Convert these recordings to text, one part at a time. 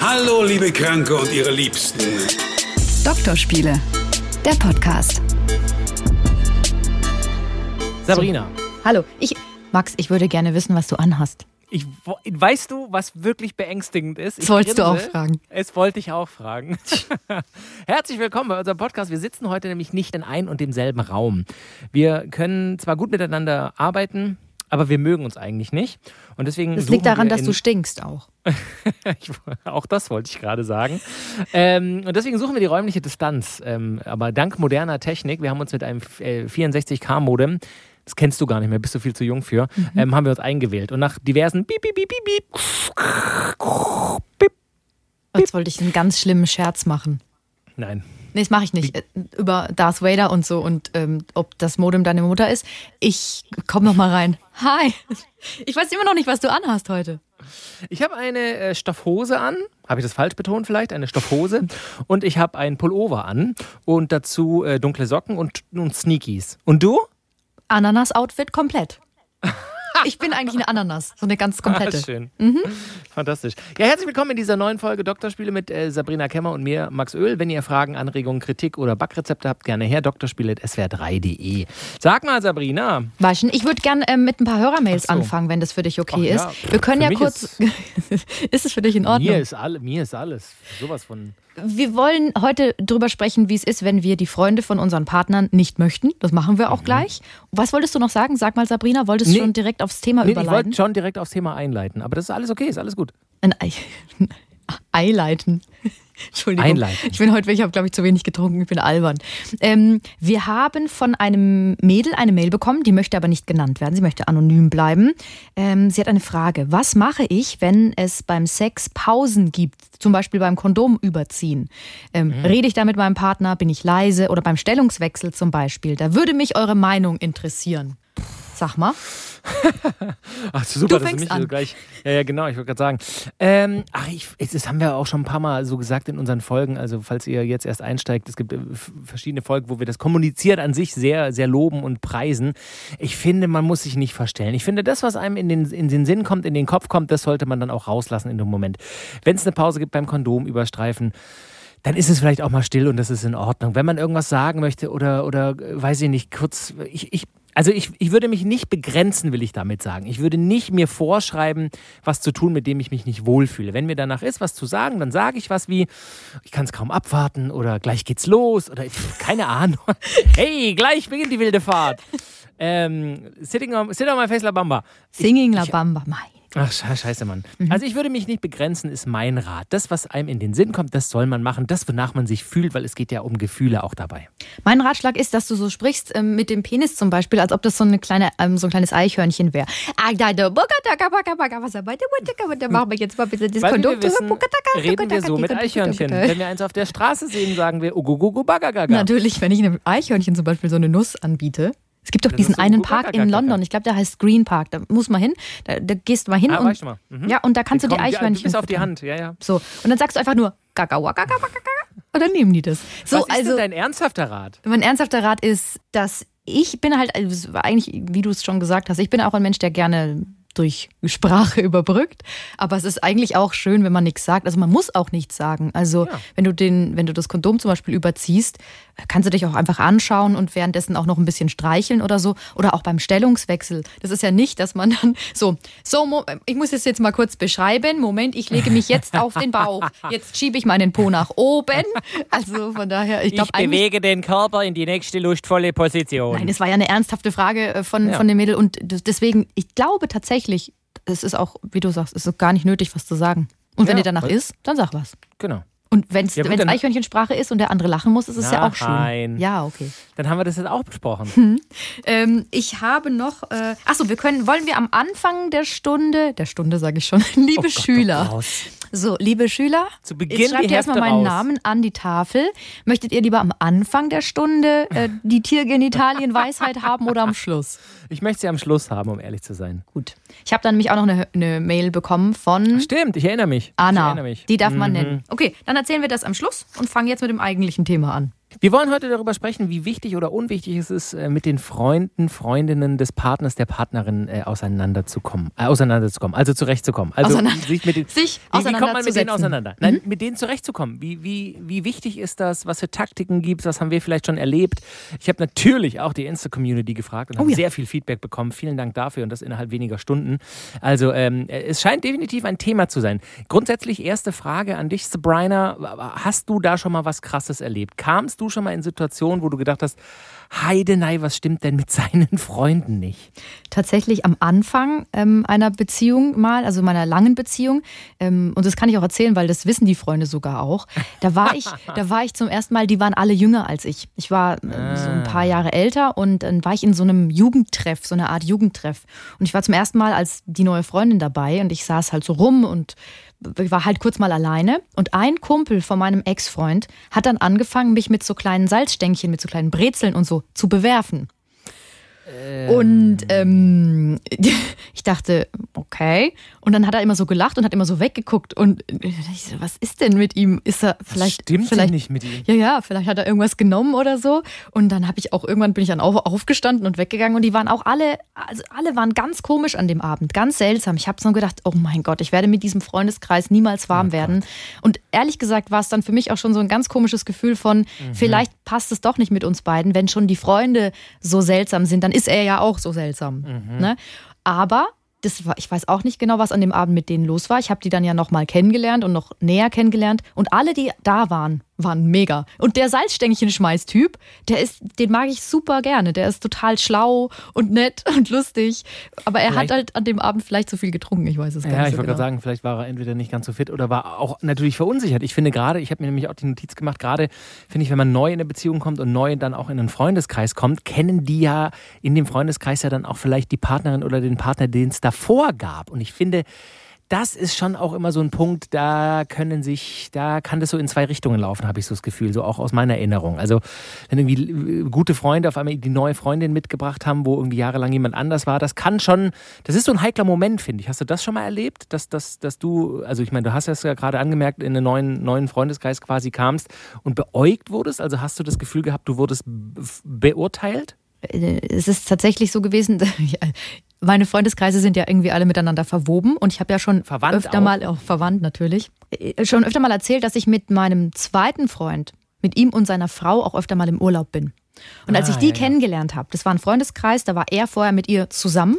Hallo, liebe Kranke und ihre Liebsten. Doktorspiele, der Podcast. Sabrina, Hallo, ich. Max, ich würde gerne wissen, was du anhast. ich, weißt du, was wirklich beängstigend ist? Das Ich wolltest du auch grinse. fragen. Es wollte ich auch fragen. Herzlich willkommen bei unserem Podcast. Wir sitzen heute nämlich nicht in ein und demselben Raum. Wir können zwar gut miteinander arbeiten, aber wir mögen uns eigentlich nicht. Und deswegen Das liegt daran, dass du stinkst auch. ich, auch das wollte ich gerade sagen. ähm, und deswegen suchen wir die räumliche Distanz. Ähm, aber dank moderner Technik, wir haben uns mit einem äh, 64K-Modem, das kennst du gar nicht mehr, bist du viel zu jung für, ähm, haben wir uns eingewählt. Und nach diversen Piep, Piep, Piep, Piep, Piep, Piep. Jetzt wollte ich einen ganz schlimmen Scherz machen. Nein. Nee, das mache ich nicht. Äh, Über Darth Vader und so und ähm, ob das Modem deine Mutter ist. Ich komm noch mal rein. Hi. Ich weiß immer noch nicht, was du anhast heute. Ich habe eine äh, Stoffhose an. Habe ich das falsch betont vielleicht? Eine Stoffhose. Und ich habe einen Pullover an. Und dazu äh, dunkle Socken und, und Sneakies. Und du? Ananas-Outfit komplett. Ich bin eigentlich eine Ananas, so eine ganz komplette. Ah, schön. Fantastisch. Ja, herzlich willkommen in dieser neuen Folge Doktorspiele mit äh, Sabrina Kemmer und mir, Max Öl. Wenn ihr Fragen, Anregungen, Kritik oder Backrezepte habt, gerne her. Doktorspiele.swr3.de. Sag mal, Sabrina. Waschen. Ich würde gerne ähm, mit ein paar Hörermails so. anfangen, wenn das für dich okay Ach ja, ist. Wir können für ja kurz. Ist, es für dich in Ordnung? Mir ist, alle, mir ist alles. Sowas von. Wir wollen heute drüber sprechen, wie es ist, wenn wir die Freunde von unseren Partnern nicht möchten. Das machen wir auch gleich. Was wolltest du noch sagen? Sag mal, Sabrina, wolltest du Mhm. Nee. schon direkt aufs Thema Nee, ich wollte überleiten? schon direkt aufs Thema einleiten. Aber das ist alles okay, ist alles gut. Ein Ei. Eileiten. Entschuldigung. Einleiten. Ich bin heute, ich habe glaube ich zu wenig getrunken, ich bin albern. Ähm, wir haben von einem Mädel eine Mail bekommen, die möchte aber nicht genannt werden, sie möchte anonym bleiben. Ähm, sie hat eine Frage. Was mache ich, wenn es beim Sex Pausen gibt, zum Beispiel beim Kondom überziehen? Ähm, Rede ich da mit meinem Partner, bin ich leise oder beim Stellungswechsel zum Beispiel? Da würde mich eure Meinung interessieren. Sag mal. Ach, super, Du dass fängst mich so gleich. Ja, ja, genau, ich wollte gerade sagen. Ähm, ach, ich, das haben wir auch schon ein paar Mal so gesagt in unseren Folgen. Also, falls ihr jetzt erst einsteigt, es gibt äh, verschiedene Folgen, wo wir das kommuniziert an sich sehr, sehr loben und preisen. Ich finde, man muss sich nicht verstellen. Ich finde, das, was einem in den, in den Sinn kommt, in den Kopf kommt, das sollte man dann auch rauslassen in dem Moment. Wenn es eine Pause gibt beim Kondom überstreifen, dann ist es vielleicht auch mal still und das ist in Ordnung. Wenn man irgendwas sagen möchte oder, oder äh, weiß ich nicht, kurz, ich, ich, also ich, ich würde mich nicht begrenzen, will ich damit sagen. Ich würde nicht mir vorschreiben, was zu tun, mit dem ich mich nicht wohlfühle. Wenn mir danach ist, was zu sagen, dann sage ich was wie, ich kann es kaum abwarten oder gleich geht's los oder keine Ahnung. Hey, gleich beginnt die wilde Fahrt. Ähm, sitting on, sit on my face la bamba. Singing La Bamba. Mein. Ach, sche- scheiße, Mann. Mhm. Also ich würde mich nicht begrenzen, ist mein Rat. Das, was einem in den Sinn kommt, das soll man machen. Das, wonach man sich fühlt, weil es geht ja um Gefühle auch dabei. Mein Ratschlag ist, dass du so sprichst ähm, mit dem Penis zum Beispiel, als ob das so, eine kleine, ähm, so ein kleines Eichhörnchen wäre. Machen wir jetzt mal bitte das Kondom. reden wir so mit Eichhörnchen. Wenn wir eins auf der Straße sehen, sagen wir. Natürlich, wenn ich einem Eichhörnchen zum Beispiel so eine Nuss anbiete. Es gibt doch Das diesen einen Park in. London, ich glaube, der heißt Green Park. Da muss man hin, da, da gehst du mal hin Ah, und, schon mal. Mhm. ja, und da kannst du die kommen- ja, Eichhörnchen Bis auf die. Hand, ja, ja. So, und dann sagst du einfach nur Gaga, Gaga, Gaga, Gaga, und dann nehmen die das. So, was ist also denn dein ernsthafter Rat? Mein ernsthafter Rat ist, dass ich bin halt, also eigentlich, wie du es schon gesagt hast, ich bin auch ein Mensch, der gerne durch Sprache überbrückt. Aber es ist eigentlich auch schön, wenn man nichts sagt. Also man muss auch nichts sagen. Also Ja. wenn du den, wenn du das Kondom zum Beispiel überziehst, kannst du dich auch einfach anschauen und währenddessen auch noch ein bisschen streicheln oder so. Oder auch beim Stellungswechsel. Das ist ja nicht, dass man dann so, so, ich muss es jetzt mal kurz beschreiben. Moment, ich lege mich jetzt auf den Bauch. Jetzt schiebe ich meinen Po nach oben. Also von daher, ich glaube eigentlich. den Körper in die nächste lustvolle Position. Nein, es war ja eine ernsthafte Frage äh, von, Ja. von dem Mädel und deswegen, ich glaube tatsächlich, es ist auch, wie du sagst, es ist gar nicht nötig, was zu sagen. Und wenn Ja, dir danach ist, dann sag was. genau. Und wenn es Ja, gut, Eichhörnchensprache ist und der andere lachen muss, ist es ja auch schön. Nein. Ja, okay. Dann haben wir das jetzt auch besprochen. Ähm, ich habe noch, äh, achso, wir können, wollen wir am Anfang der Stunde, der Stunde sage ich schon, liebe Oh Gott, Schüler. So, liebe Schüler, Zu Beginn jetzt schreibt ihr erstmal meinen raus. Namen an die Tafel. Möchtet ihr lieber am Anfang der Stunde äh, die Tiergenitalien-Weisheit haben oder am Schluss? Ich möchte sie am Schluss haben, um ehrlich zu sein. Gut. Ich habe dann nämlich auch noch eine, eine Mail bekommen von Stimmt, ich erinnere mich. Ich Anna. erinnere mich. Die darf man Mhm. nennen. Okay, dann erzählen wir das am Schluss und fangen jetzt mit dem eigentlichen Thema an. Wir wollen heute darüber sprechen, wie wichtig oder unwichtig es ist, äh, mit den Freunden, Freundinnen des Partners, der Partnerin äh, auseinanderzukommen, äh, auseinanderzukommen, also zurechtzukommen. Also Auseinander- sich mit den, sich wie, wie kommt man mit denen auseinander? Nein, mit denen zurechtzukommen. Wie, wie, wie wichtig ist das? Was für Taktiken gibt es? Was haben wir vielleicht schon erlebt? Ich habe natürlich auch die Insta-Community gefragt und habe Oh ja. sehr viel Feedback bekommen. Vielen Dank dafür und das innerhalb weniger Stunden. Also ähm, es scheint definitiv ein Thema zu sein. Grundsätzlich erste Frage an dich, Sabrina. Hast du da schon mal was Krasses erlebt? Kamst du schon mal in Situationen, wo du gedacht hast, Heidenei, was stimmt denn mit seinen Freunden nicht? tatsächlich am Anfang ähm, einer Beziehung mal, also meiner langen Beziehung, ähm, und das kann ich auch erzählen, weil das wissen die Freunde sogar auch. Da war ich, da war ich zum ersten Mal, die waren alle jünger als ich. Ich war äh, so ein paar Jahre älter und dann war ich in so einem Jugendtreff, so einer Art Jugendtreff. Und ich war zum ersten Mal als die neue Freundin dabei und ich saß halt so rum und war halt kurz mal alleine und ein Kumpel von meinem Ex-Freund hat dann angefangen, mich mit so kleinen Salzstängchen, mit so kleinen Brezeln und so zu bewerfen. Und ähm, ich dachte, okay. Und dann hat er immer so gelacht und hat immer so weggeguckt. Und ich so, was ist denn mit ihm? Ist er vielleicht. stimmt denn vielleicht nicht mit ihm? Ja, ja, vielleicht hat er irgendwas genommen oder so. Und dann habe ich auch irgendwann bin ich dann auf, aufgestanden und weggegangen. Und die waren auch alle, also alle waren ganz komisch an dem Abend, ganz seltsam. Ich habe so gedacht, oh mein Gott, ich werde mit diesem Freundeskreis niemals warm werden. Und ehrlich gesagt war es dann für mich auch schon so ein ganz komisches Gefühl von, vielleicht passt es doch nicht mit uns beiden. Wenn schon die Freunde so seltsam sind, dann ist er ja auch so seltsam. Ne? Aber das war, ich weiß auch nicht genau, was an dem Abend mit denen los war. Ich habe die dann ja noch mal kennengelernt und noch näher kennengelernt. Und alle, die da waren, waren mega. Und der Salzstängchen-Schmeiß-Typ, der ist, den mag ich super gerne. Der ist total schlau und nett und lustig. Aber er Vielleicht- hat halt an dem Abend vielleicht zu viel getrunken. Ich weiß es gar Ja, nicht ich so wollte genau. gerade sagen, vielleicht war er entweder nicht ganz so fit oder war auch natürlich verunsichert. Ich finde gerade, ich habe mir nämlich auch die Notiz gemacht, gerade finde ich, wenn man neu in eine Beziehung kommt und neu dann auch in einen Freundeskreis kommt, kennen die ja in dem Freundeskreis ja dann auch vielleicht die Partnerin oder den Partner, den es davor gab. Und ich finde, das ist schon auch immer so ein Punkt, da können sich, da kann das so in zwei Richtungen laufen, habe ich so das Gefühl, so auch aus meiner Erinnerung. Also, wenn irgendwie äh, gute Freunde auf einmal die neue Freundin mitgebracht haben, wo irgendwie jahrelang jemand anders war, das kann schon, das ist so ein heikler Moment, finde ich. Hast du das schon mal erlebt, dass, dass, dass du, also ich meine, du hast ja gerade angemerkt, in einen neuen, neuen Freundeskreis quasi kamst und beäugt wurdest? Also hast du das Gefühl gehabt, du wurdest beurteilt? Äh, es ist tatsächlich so gewesen, meine Freundeskreise sind ja irgendwie alle miteinander verwoben und ich habe ja schon Verwandt öfter auch? mal, auch verwandt natürlich, äh, schon öfter mal erzählt, dass ich mit meinem zweiten Freund, mit ihm und seiner Frau auch öfter mal im Urlaub bin. Und als Ah, ich die ja, kennengelernt habe, das war ein Freundeskreis, da war er vorher mit ihr zusammen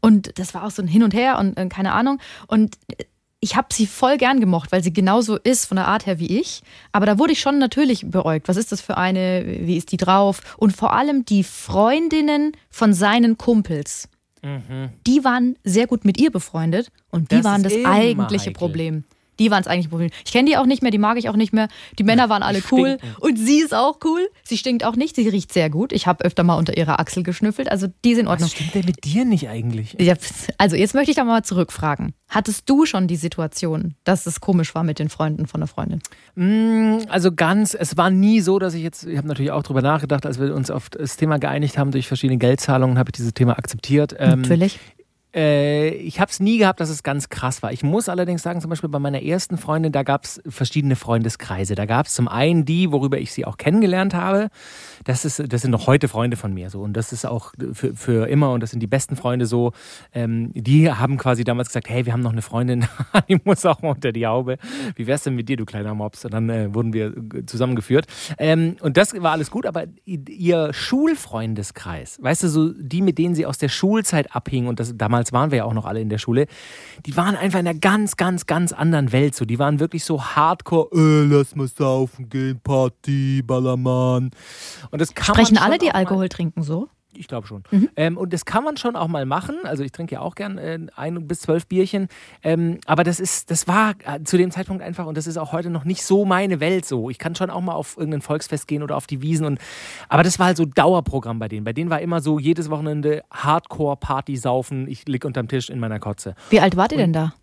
und das war auch so ein Hin und Her und äh, keine Ahnung und äh, ich habe sie voll gern gemocht, weil sie genauso ist von der Art her wie ich. Aber da wurde ich schon natürlich beäugt. Was ist das für eine? Wie ist die drauf? Und vor allem die Freundinnen von seinen Kumpels. Die waren sehr gut mit ihr befreundet und die Das waren das eigentliche. Problem. Die waren das eigentliche Problem. Ich kenne die auch nicht mehr, die mag ich auch nicht mehr. Die Männer waren alle cool und sie ist auch cool. Sie stinkt auch nicht, sie riecht sehr gut. Ich habe öfter mal unter ihrer Achsel geschnüffelt, also die sind in Ordnung. Was stimmt denn mit dir nicht eigentlich? Ja, also jetzt möchte ich da mal zurückfragen. Hattest du schon die Situation, dass es komisch war mit den Freunden von der Freundin? Mm, Also ganz, es war nie so, dass ich jetzt, ich habe natürlich auch drüber nachgedacht, als wir uns auf das Thema geeinigt haben durch verschiedene Geldzahlungen, habe ich dieses Thema akzeptiert. Ähm, Natürlich. Äh, ich habe es nie gehabt, dass es ganz krass war. Ich muss allerdings sagen, zum Beispiel bei meiner ersten Freundin, da gab es verschiedene Freundeskreise. Da gab es zum einen die, worüber ich sie auch kennengelernt habe. Das, ist, das sind noch heute Freunde von mir so. Und das ist auch für, für immer und das sind die besten Freunde so. Ähm, die haben quasi damals gesagt, hey, wir haben noch eine Freundin, die muss auch mal unter die Haube. Wie wär's denn mit dir, du kleiner Mops? Und dann äh, wurden wir zusammengeführt. Ähm, und das war alles gut, aber ihr Schulfreundeskreis, weißt du, so die, mit denen sie aus der Schulzeit abhingen, und das, damals waren wir ja auch noch alle in der Schule, die waren einfach in einer ganz, ganz, ganz anderen Welt. So, die waren wirklich so hardcore, äh, lass mal saufen gehen, Party, Ballermann. Und das kann Sprechen alle, die Alkohol trinken, so? Ich glaube schon. Ähm, und das kann man schon auch mal machen. Also ich trinke ja auch gern äh, ein bis zwölf Bierchen. Ähm, aber das ist, das war äh, zu dem Zeitpunkt einfach und das ist auch heute noch nicht so meine Welt so. Ich kann schon auch mal auf irgendein Volksfest gehen oder auf die Wiesen und aber das war halt so Dauerprogramm bei denen. Bei denen war immer so jedes Wochenende Hardcore-Party saufen. Ich lieg unterm Tisch in meiner Kotze. Wie alt wart ihr denn da?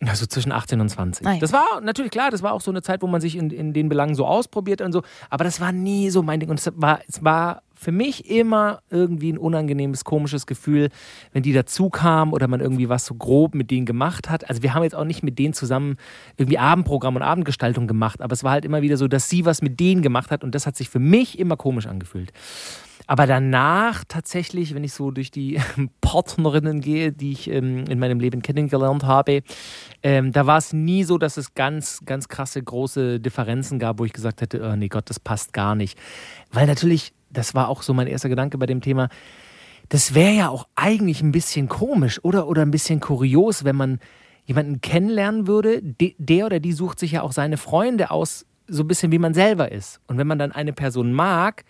Also zwischen 18 und 20. Ah ja. Das war natürlich klar, das war auch so eine Zeit, wo man sich in, in den Belangen so ausprobiert und so. Aber das war nie so mein Ding. Und es war, es war für mich immer irgendwie ein unangenehmes, komisches Gefühl, wenn die dazu kamen oder man irgendwie was so grob mit denen gemacht hat. Also wir haben jetzt auch nicht mit denen zusammen irgendwie Abendprogramm und Abendgestaltung gemacht, aber es war halt immer wieder so, dass sie was mit denen gemacht hat und das hat sich für mich immer komisch angefühlt. Aber danach tatsächlich, wenn ich so durch die Partnerinnen gehe, die ich ähm, in meinem Leben kennengelernt habe, ähm, da war es nie so, dass es ganz, ganz krasse, große Differenzen gab, wo ich gesagt hätte, oh nee Gott, das passt gar nicht. Weil natürlich das war auch so mein erster Gedanke bei dem Thema. Das wäre ja auch eigentlich ein bisschen komisch oder, oder ein bisschen kurios, wenn man jemanden kennenlernen würde. der oder die sucht sich ja auch seine Freunde aus, so ein bisschen wie man selber ist. Und wenn man dann eine Person mag,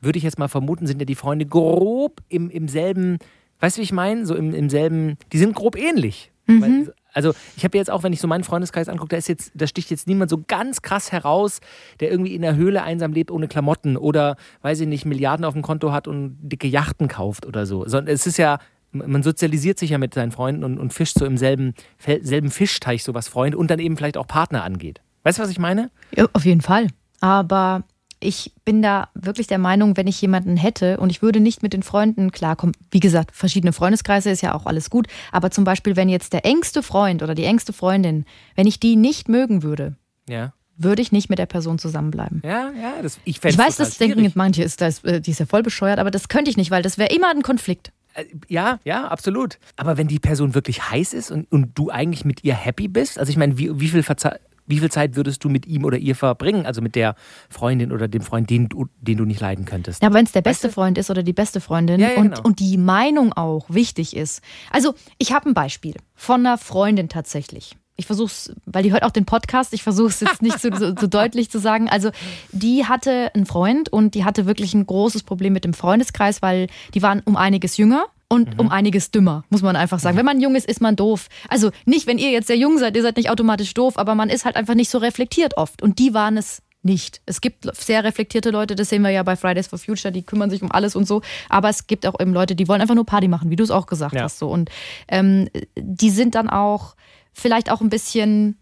würde ich jetzt mal vermuten, sind ja die Freunde grob im, im selben, weißt du, wie ich meine? So im, im selben, die sind grob ähnlich. Mhm. Weil, also ich habe jetzt auch, wenn ich so meinen Freundeskreis angucke, da ist jetzt, da sticht jetzt niemand so ganz krass heraus, der irgendwie in der Höhle einsam lebt ohne Klamotten oder, weiß ich nicht, Milliarden auf dem Konto hat und dicke Yachten kauft oder so. Sondern es ist ja, man sozialisiert sich ja mit seinen Freunden und, und fischt so im selben, selben Fischteich, so was Freunde und dann eben vielleicht auch Partner angeht. Weißt du, was ich meine? Ja, auf jeden Fall. Aber ich bin da wirklich der Meinung, wenn ich jemanden hätte und ich würde nicht mit den Freunden klarkommen, wie gesagt, verschiedene Freundeskreise ist ja auch alles gut, aber zum Beispiel, wenn jetzt der engste Freund oder die engste Freundin, wenn ich die nicht mögen würde, ja. würde ich nicht mit der Person zusammenbleiben. Ja, ja, das, ich, ich weiß, das schwierig. denken manche, ist, das, äh, die ist ja voll bescheuert, aber das könnte ich nicht, weil das wäre immer ein Konflikt. Äh, ja, ja, absolut. Aber wenn die Person wirklich heiß ist und, und du eigentlich mit ihr happy bist, also ich meine, wie, wie viel Verzeih wie viel Zeit würdest du mit ihm oder ihr verbringen? Also mit der Freundin oder dem Freund, den, den du nicht leiden könntest? Ja, wenn es der beste weißt du? Freund ist oder die beste Freundin ja, ja, und, genau. und die Meinung auch wichtig ist. Also, ich habe ein Beispiel von einer Freundin tatsächlich. Ich versuche es, weil die hört auch den Podcast, ich versuche es jetzt nicht so, so, so, deutlich zu sagen. Also, die hatte einen Freund und die hatte wirklich ein großes Problem mit dem Freundeskreis, weil die waren um einiges jünger und mhm. um einiges dümmer, muss man einfach sagen. Mhm. Wenn man jung ist, ist man doof. Also nicht, wenn ihr jetzt sehr jung seid, ihr seid nicht automatisch doof, aber man ist halt einfach nicht so reflektiert oft. Und die waren es nicht. Es gibt sehr reflektierte Leute, das sehen wir ja bei Fridays for Future, die kümmern sich um alles und so. Aber es gibt auch eben Leute, die wollen einfach nur Party machen, wie du es auch gesagt ja. hast. So. Und ähm, die sind dann auch vielleicht auch ein bisschen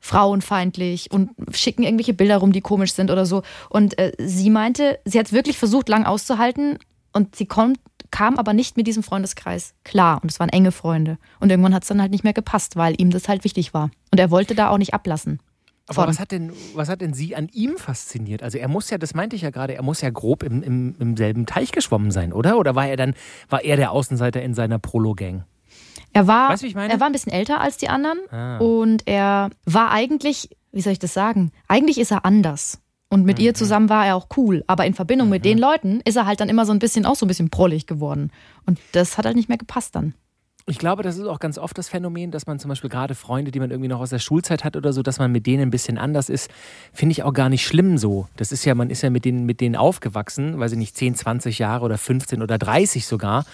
frauenfeindlich und schicken irgendwelche Bilder rum, die komisch sind oder so. Und äh, sie meinte, sie hat es wirklich versucht, lang auszuhalten und sie kommt kam aber nicht mit diesem Freundeskreis klar. Und es waren enge Freunde. Und irgendwann hat es dann halt nicht mehr gepasst, weil ihm das halt wichtig war. Und er wollte da auch nicht ablassen. Aber was hat, denn, was hat denn sie an ihm fasziniert? Also er muss ja, das meinte ich ja gerade, er muss ja grob im, im, im selben Teich geschwommen sein, oder? Oder war er dann, war er der Außenseiter in seiner Prolo-Gang? Er war, weißt, er war ein bisschen älter als die anderen ah. und er war eigentlich, wie soll ich das sagen? Eigentlich ist er anders. Und mit mhm. ihr zusammen war er auch cool. Aber in Verbindung mhm. mit den Leuten ist er halt dann immer so ein bisschen auch so ein bisschen prollig geworden. Und das hat halt nicht mehr gepasst dann. Ich glaube, das ist auch ganz oft das Phänomen, dass man zum Beispiel gerade Freunde, die man irgendwie noch aus der Schulzeit hat oder so, dass man mit denen ein bisschen anders ist, finde ich auch gar nicht schlimm so. Das ist ja, man ist ja mit denen, mit denen aufgewachsen, weiß ich nicht, 10, 20 Jahre oder 15 oder 30 sogar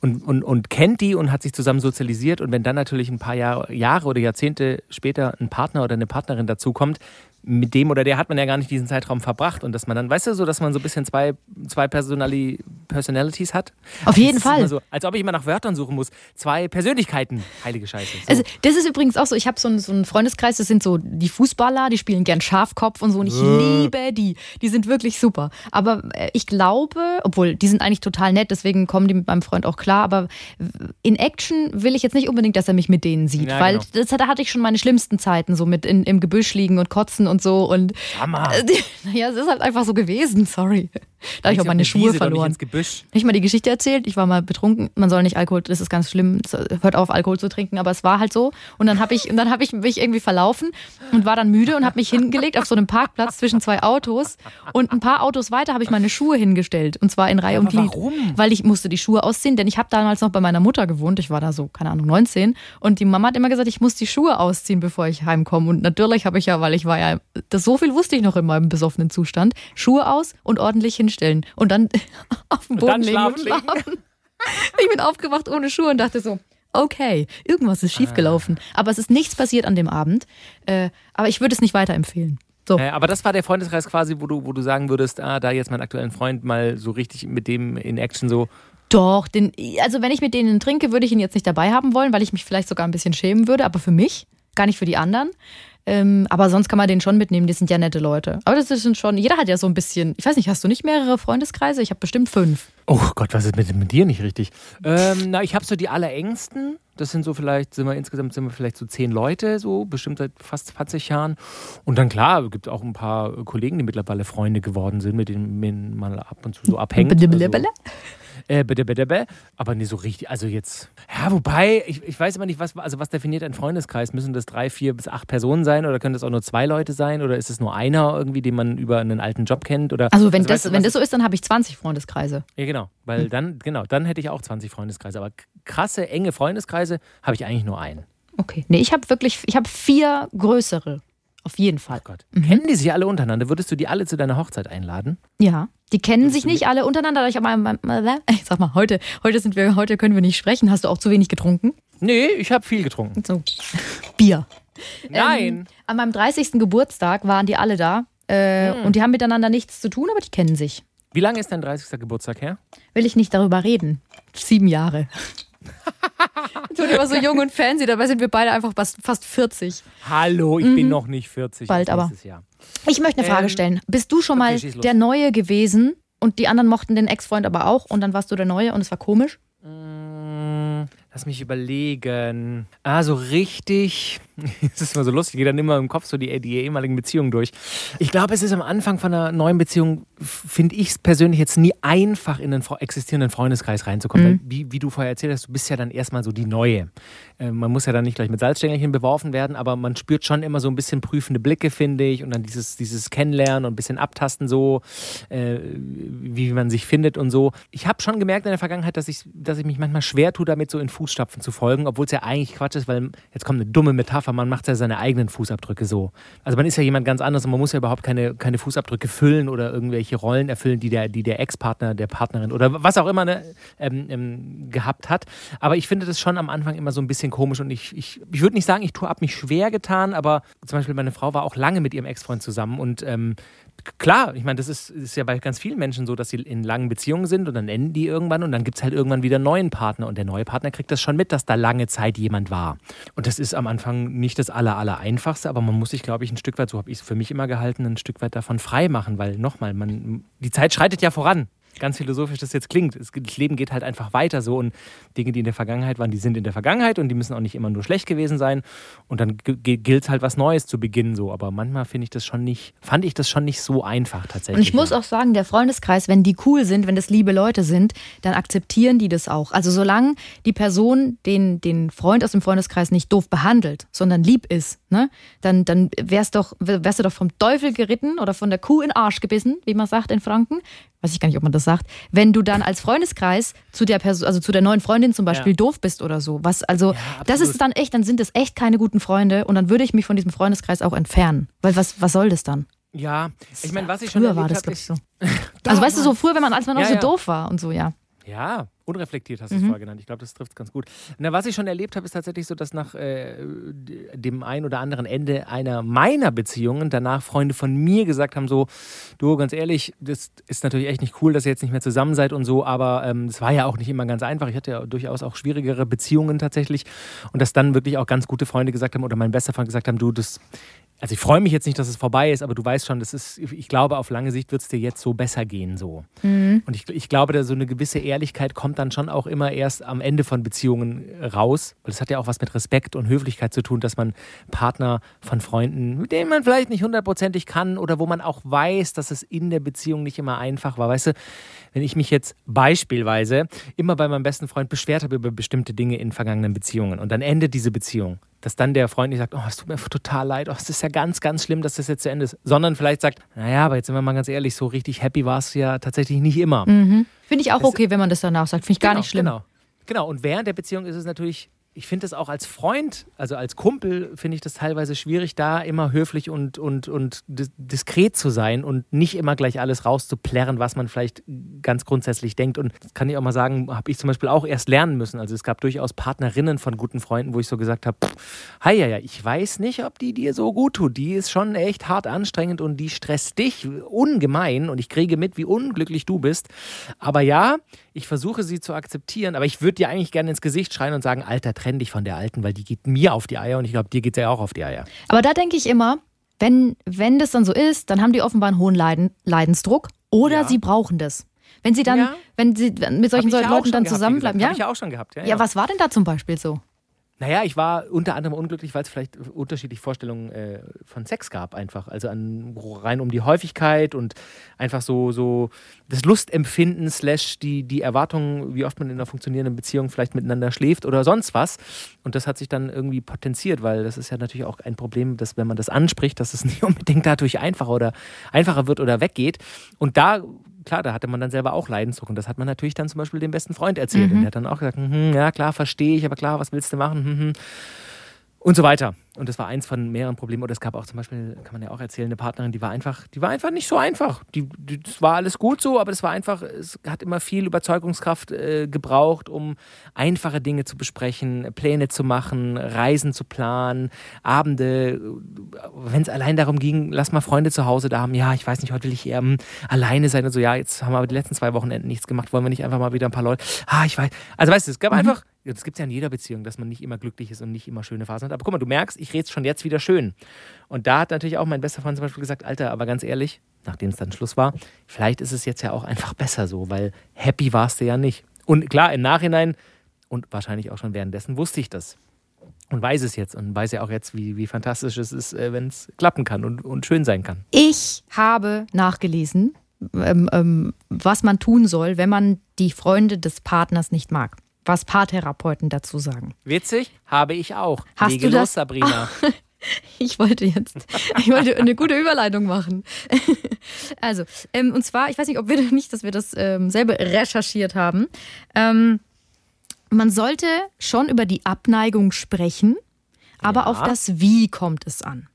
und, und, und kennt die und hat sich zusammen sozialisiert. Und wenn dann natürlich ein paar Jahre, Jahre oder Jahrzehnte später ein Partner oder eine Partnerin dazukommt, mit dem oder der hat man ja gar nicht diesen Zeitraum verbracht und dass man dann, weißt du, so, dass man so ein bisschen zwei, zwei Personali Personalities hat. Auf jeden Fall. So, als ob ich immer nach Wörtern suchen muss. Zwei Persönlichkeiten, heilige Scheiße. So. Also das ist übrigens auch so, ich habe so, einen, so einen Freundeskreis, das sind so die Fußballer, die spielen gern Schafkopf und so und ich äh. liebe die. Die sind wirklich super. Aber äh, ich glaube, obwohl die sind eigentlich total nett, deswegen kommen die mit meinem Freund auch klar, aber in Action will ich jetzt nicht unbedingt, dass er mich mit denen sieht, ja, weil genau. das, da hatte ich schon meine schlimmsten Zeiten, so mit in, im Gebüsch liegen und kotzen und und so. Und Hammer. naja, es ist halt einfach so gewesen, sorry. Da habe ich auch meine Schuhe Wiese, verloren. Nicht. Ich mal die Geschichte erzählt, ich war mal betrunken. Man soll nicht Alkohol, das ist ganz schlimm, hört auf, Alkohol zu trinken, aber es war halt so. Und dann habe ich, und ich mich irgendwie verlaufen und war dann müde und habe mich hingelegt auf so einem Parkplatz zwischen zwei Autos. Und ein paar Autos weiter habe ich meine Schuhe hingestellt. Und zwar in Reihe ja, und Glied. Warum? Weil ich musste die Schuhe ausziehen, denn ich habe damals noch bei meiner Mutter gewohnt. Ich war da so, keine Ahnung, 19. Und die Mama hat immer gesagt, ich muss die Schuhe ausziehen, bevor ich heimkomme. Und natürlich habe ich ja, weil ich war ja, das so viel wusste ich noch in meinem besoffenen Zustand, Schuhe aus und ordentlich hinstellen. Und dann auf dem Boden legen und schlafen. Ich bin aufgewacht ohne Schuhe und dachte so, okay, irgendwas ist schiefgelaufen. Ah. Aber es ist nichts passiert an dem Abend. Äh, aber ich würde es nicht weiterempfehlen. So. Äh, aber das war der Freundeskreis quasi, wo du, wo du sagen würdest, ah, da jetzt meinen aktuellen Freund mal so richtig mit dem in Action so. Doch, den, also wenn ich mit denen trinke, würde ich ihn jetzt nicht dabei haben wollen, weil ich mich vielleicht sogar ein bisschen schämen würde, aber für mich, gar nicht für die anderen. Ähm, aber sonst kann man den schon mitnehmen, die sind ja nette Leute. Aber das sind schon, jeder hat ja so ein bisschen, ich weiß nicht, hast du nicht mehrere Freundeskreise? Ich habe bestimmt fünf. Oh Gott, was ist mit, mit dir nicht richtig? Ähm, na, ich habe so die allerengsten. Das sind so vielleicht, sind wir insgesamt sind wir vielleicht so zehn Leute, so bestimmt seit fast 20 Jahren. Und dann klar, gibt es auch ein paar Kollegen, die mittlerweile Freunde geworden sind, mit denen man ab und zu so abhängt. Also, äh, bitte, bitte, bitte. Aber nicht so richtig. Also jetzt. Ja, wobei, ich, ich weiß immer nicht, was, also was definiert ein Freundeskreis? Müssen das drei, vier bis acht Personen sein oder können das auch nur zwei Leute sein? Oder ist es nur einer irgendwie, den man über einen alten Job kennt? Oder, also wenn, also, das, weißt du, wenn das so ist, dann habe ich 20 Freundeskreise. Ja, genau. Weil hm. dann, genau, dann hätte ich auch 20 Freundeskreise. Aber krasse, enge Freundeskreise habe ich eigentlich nur einen. Okay. Nee, ich habe wirklich, ich habe vier größere. Auf jeden Fall. Oh Gott. Mhm. Kennen die sich alle untereinander? Würdest du die alle zu deiner Hochzeit einladen? Ja. Die kennen Würdest sich nicht alle untereinander. Ich, aber, ich sag mal, heute, heute, sind wir, heute können wir nicht sprechen. Hast du auch zu wenig getrunken? Nee, ich habe viel getrunken. So. Bier. Nein. Ähm, an meinem 30. Geburtstag waren die alle da. Äh, hm. Und die haben miteinander nichts zu tun, aber die kennen sich. Wie lange ist dein 30. Geburtstag her? Will ich nicht darüber reden. Sieben Jahre. Tut immer so jung und fancy, dabei sind wir beide einfach fast 40. Hallo, ich mhm. bin noch nicht 40. Bald aber. Jahr. Ich möchte eine Frage ähm, stellen. Bist du schon okay, mal der Neue gewesen und die anderen mochten den Ex-Freund aber auch und dann warst du der Neue und es war komisch? Mm, lass mich überlegen. Ah, so richtig. Es ist immer so lustig, ich gehe dann immer im Kopf so die, die ehemaligen Beziehungen durch. Ich glaube, es ist am Anfang von einer neuen Beziehung, finde ich es persönlich jetzt nie einfach, in einen existierenden Freundeskreis reinzukommen. Mhm. wie, wie du vorher erzählt hast, du bist ja dann erstmal so die Neue. Äh, man muss ja dann nicht gleich mit Salzstängelchen beworfen werden, aber man spürt schon immer so ein bisschen prüfende Blicke, finde ich, und dann dieses, dieses Kennenlernen und ein bisschen abtasten, so, äh, wie man sich findet und so. Ich habe schon gemerkt in der Vergangenheit, dass ich, dass ich mich manchmal schwer tue, damit so in Fußstapfen zu folgen, obwohl es ja eigentlich Quatsch ist, weil jetzt kommt eine dumme Metapher, man macht ja seine eigenen Fußabdrücke so. Also man ist ja jemand ganz anderes und man muss ja überhaupt keine, keine Fußabdrücke füllen oder irgendwelche Rollen erfüllen, die der, die der Ex-Partner, der Partnerin oder was auch immer ne, ähm, ähm, gehabt hat. Aber ich finde das schon am Anfang immer so ein bisschen komisch und ich, ich, ich würde nicht sagen, ich tue ab mich schwer getan, aber zum Beispiel meine Frau war auch lange mit ihrem Ex-Freund zusammen und ähm, klar, ich meine, das ist, ist, ja bei ganz vielen Menschen so, dass sie in langen Beziehungen sind und dann enden die irgendwann und dann gibt es halt irgendwann wieder einen neuen Partner und der neue Partner kriegt das schon mit, dass da lange Zeit jemand war. Und das ist am Anfang nicht das aller, aller einfachste, aber man muss sich, glaube ich, ein Stück weit, so habe ich es für mich immer gehalten, ein Stück weit davon frei machen, weil nochmal, man, die Zeit schreitet ja voran ganz philosophisch das jetzt klingt. Das Leben geht halt einfach weiter so und Dinge, die in der Vergangenheit waren, die sind in der Vergangenheit und die müssen auch nicht immer nur schlecht gewesen sein. Und dann gilt es halt was Neues zu beginnen so. Aber manchmal finde ich das schon nicht, fand ich das schon nicht so einfach tatsächlich. Und ich muss auch sagen, der Freundeskreis, wenn die cool sind, wenn das liebe Leute sind, dann akzeptieren die das auch. Also solange die Person den, den Freund aus dem Freundeskreis nicht doof behandelt, sondern lieb ist, ne, dann, dann wärst, doch, wärst du doch vom Teufel geritten oder von der Kuh in den Arsch gebissen, wie man sagt in Franken weiß ich gar nicht, ob man das sagt, wenn du dann als Freundeskreis zu der Person, also zu der neuen Freundin zum Beispiel ja. doof bist oder so. Was, also, ja, das ist dann echt, dann sind es echt keine guten Freunde und dann würde ich mich von diesem Freundeskreis auch entfernen. Weil was, was soll das dann? Ja, ich meine, was ich schon früher war das, glaube ich, so. also weißt du, so früher, wenn man, als man noch ja, so doof war und so, ja. Ja, unreflektiert hast du es mhm. vorher genannt. Ich glaube, das trifft es ganz gut. Na, was ich schon erlebt habe, ist tatsächlich so, dass nach äh, dem ein oder anderen Ende einer meiner Beziehungen danach Freunde von mir gesagt haben: so, du, ganz ehrlich, das ist natürlich echt nicht cool, dass ihr jetzt nicht mehr zusammen seid und so, aber ähm, es ähm, war ja auch nicht immer ganz einfach. Ich hatte ja durchaus auch schwierigere Beziehungen tatsächlich. Und dass dann wirklich auch ganz gute Freunde gesagt haben, oder mein bester Freund gesagt haben, du, das also ich freue mich jetzt nicht, dass es vorbei ist, aber du weißt schon, das ist, ich glaube, auf lange Sicht wird es dir jetzt so besser gehen. So. Mhm. Und ich, ich glaube, da so eine gewisse Ehrlichkeit kommt dann schon auch immer erst am Ende von Beziehungen raus. Weil es hat ja auch was mit Respekt und Höflichkeit zu tun, dass man Partner von Freunden, mit denen man vielleicht nicht hundertprozentig kann oder wo man auch weiß, dass es in der Beziehung nicht immer einfach war. Weißt du, wenn ich mich jetzt beispielsweise immer bei meinem besten Freund beschwert habe über bestimmte Dinge in vergangenen Beziehungen und dann endet diese Beziehung dass dann der Freund nicht sagt, oh, es tut mir total leid, oh, es ist ja ganz, ganz schlimm, dass das jetzt zu Ende ist, sondern vielleicht sagt, naja, aber jetzt sind wir mal ganz ehrlich, so richtig happy war es ja tatsächlich nicht immer. Mhm. Finde ich auch es, okay, wenn man das danach sagt, finde ich genau, gar nicht schlimm. Genau. Genau, und während der Beziehung ist es natürlich ich finde es auch als Freund, also als Kumpel, finde ich das teilweise schwierig, da immer höflich und, und, und diskret zu sein und nicht immer gleich alles rauszuplärren, was man vielleicht ganz grundsätzlich denkt. Und das kann ich auch mal sagen, habe ich zum Beispiel auch erst lernen müssen. Also es gab durchaus Partnerinnen von guten Freunden, wo ich so gesagt habe, hi, ja, ja, ich weiß nicht, ob die dir so gut tut. Die ist schon echt hart anstrengend und die stresst dich ungemein und ich kriege mit, wie unglücklich du bist. Aber ja, ich versuche sie zu akzeptieren, aber ich würde dir eigentlich gerne ins Gesicht schreien und sagen, Alter, trenn dich von der Alten, weil die geht mir auf die Eier und ich glaube, dir geht sie ja auch auf die Eier. Aber da denke ich immer, wenn, wenn das dann so ist, dann haben die offenbar einen hohen Leiden, Leidensdruck oder Ja. sie brauchen das. Wenn sie dann, Ja. wenn sie mit solchen ja Leuten dann gehabt, zusammenbleiben, ja? Hab ich ja auch schon gehabt. Ja, ja, was war denn da zum Beispiel so? Naja, ich war unter anderem unglücklich, weil es vielleicht unterschiedliche Vorstellungen äh, von Sex gab, einfach. Also an, rein um die Häufigkeit und einfach so, so das Lustempfinden, slash die, die Erwartung, wie oft man in einer funktionierenden Beziehung vielleicht miteinander schläft oder sonst was. Und das hat sich dann irgendwie potenziert, weil das ist ja natürlich auch ein Problem, dass wenn man das anspricht, dass es nicht unbedingt dadurch einfacher oder einfacher wird oder weggeht. Und da klar, da hatte man dann selber auch Leidensdruck. Und das hat man natürlich dann zum Beispiel dem besten Freund erzählt. Und der hat dann auch gesagt, hm, ja klar, verstehe ich, aber klar, was willst du machen? Hm, hm. Und so weiter. Und das war eins von mehreren Problemen. Oder es gab auch zum Beispiel, kann man ja auch erzählen, eine Partnerin, die war einfach, die war einfach nicht so einfach. Die, die, das war alles gut so, aber es war einfach, es hat immer viel Überzeugungskraft äh, gebraucht, um einfache Dinge zu besprechen, Pläne zu machen, Reisen zu planen, Abende, wenn es allein darum ging, lass mal Freunde zu Hause da haben, ja, ich weiß nicht, heute will ich eher hm, alleine sein und so, ja, jetzt haben wir aber die letzten zwei Wochenenden nichts gemacht, wollen wir nicht einfach mal wieder ein paar Leute, ah, ich weiß, also weißt du, es gab einfach, das gibt es ja in jeder Beziehung, dass man nicht immer glücklich ist und nicht immer schöne Phasen hat, aber guck mal, du merkst, ich rede es schon jetzt wieder schön. Und da hat natürlich auch mein bester Freund zum Beispiel gesagt, Alter, aber ganz ehrlich, nachdem es dann Schluss war, vielleicht ist es jetzt ja auch einfach besser so, weil happy warst du ja nicht. Und klar, im Nachhinein und wahrscheinlich auch schon währenddessen wusste ich das und weiß es jetzt und weiß ja auch jetzt, wie, wie fantastisch es ist, äh, wenn es klappen kann und, und schön sein kann. Ich habe nachgelesen, ähm, ähm, was man tun soll, wenn man die Freunde des Partners nicht mag. Was Paartherapeuten dazu sagen. Witzig, habe ich auch. Hast Lege du los, das- Sabrina. Ich wollte jetzt, ich wollte eine gute Überleitung machen. Also, ähm, und zwar, ich weiß nicht, ob wir nicht, dass wir das ähm, selber recherchiert haben. Ähm, man sollte schon über die Abneigung sprechen, aber Ja. auf das Wie kommt es an.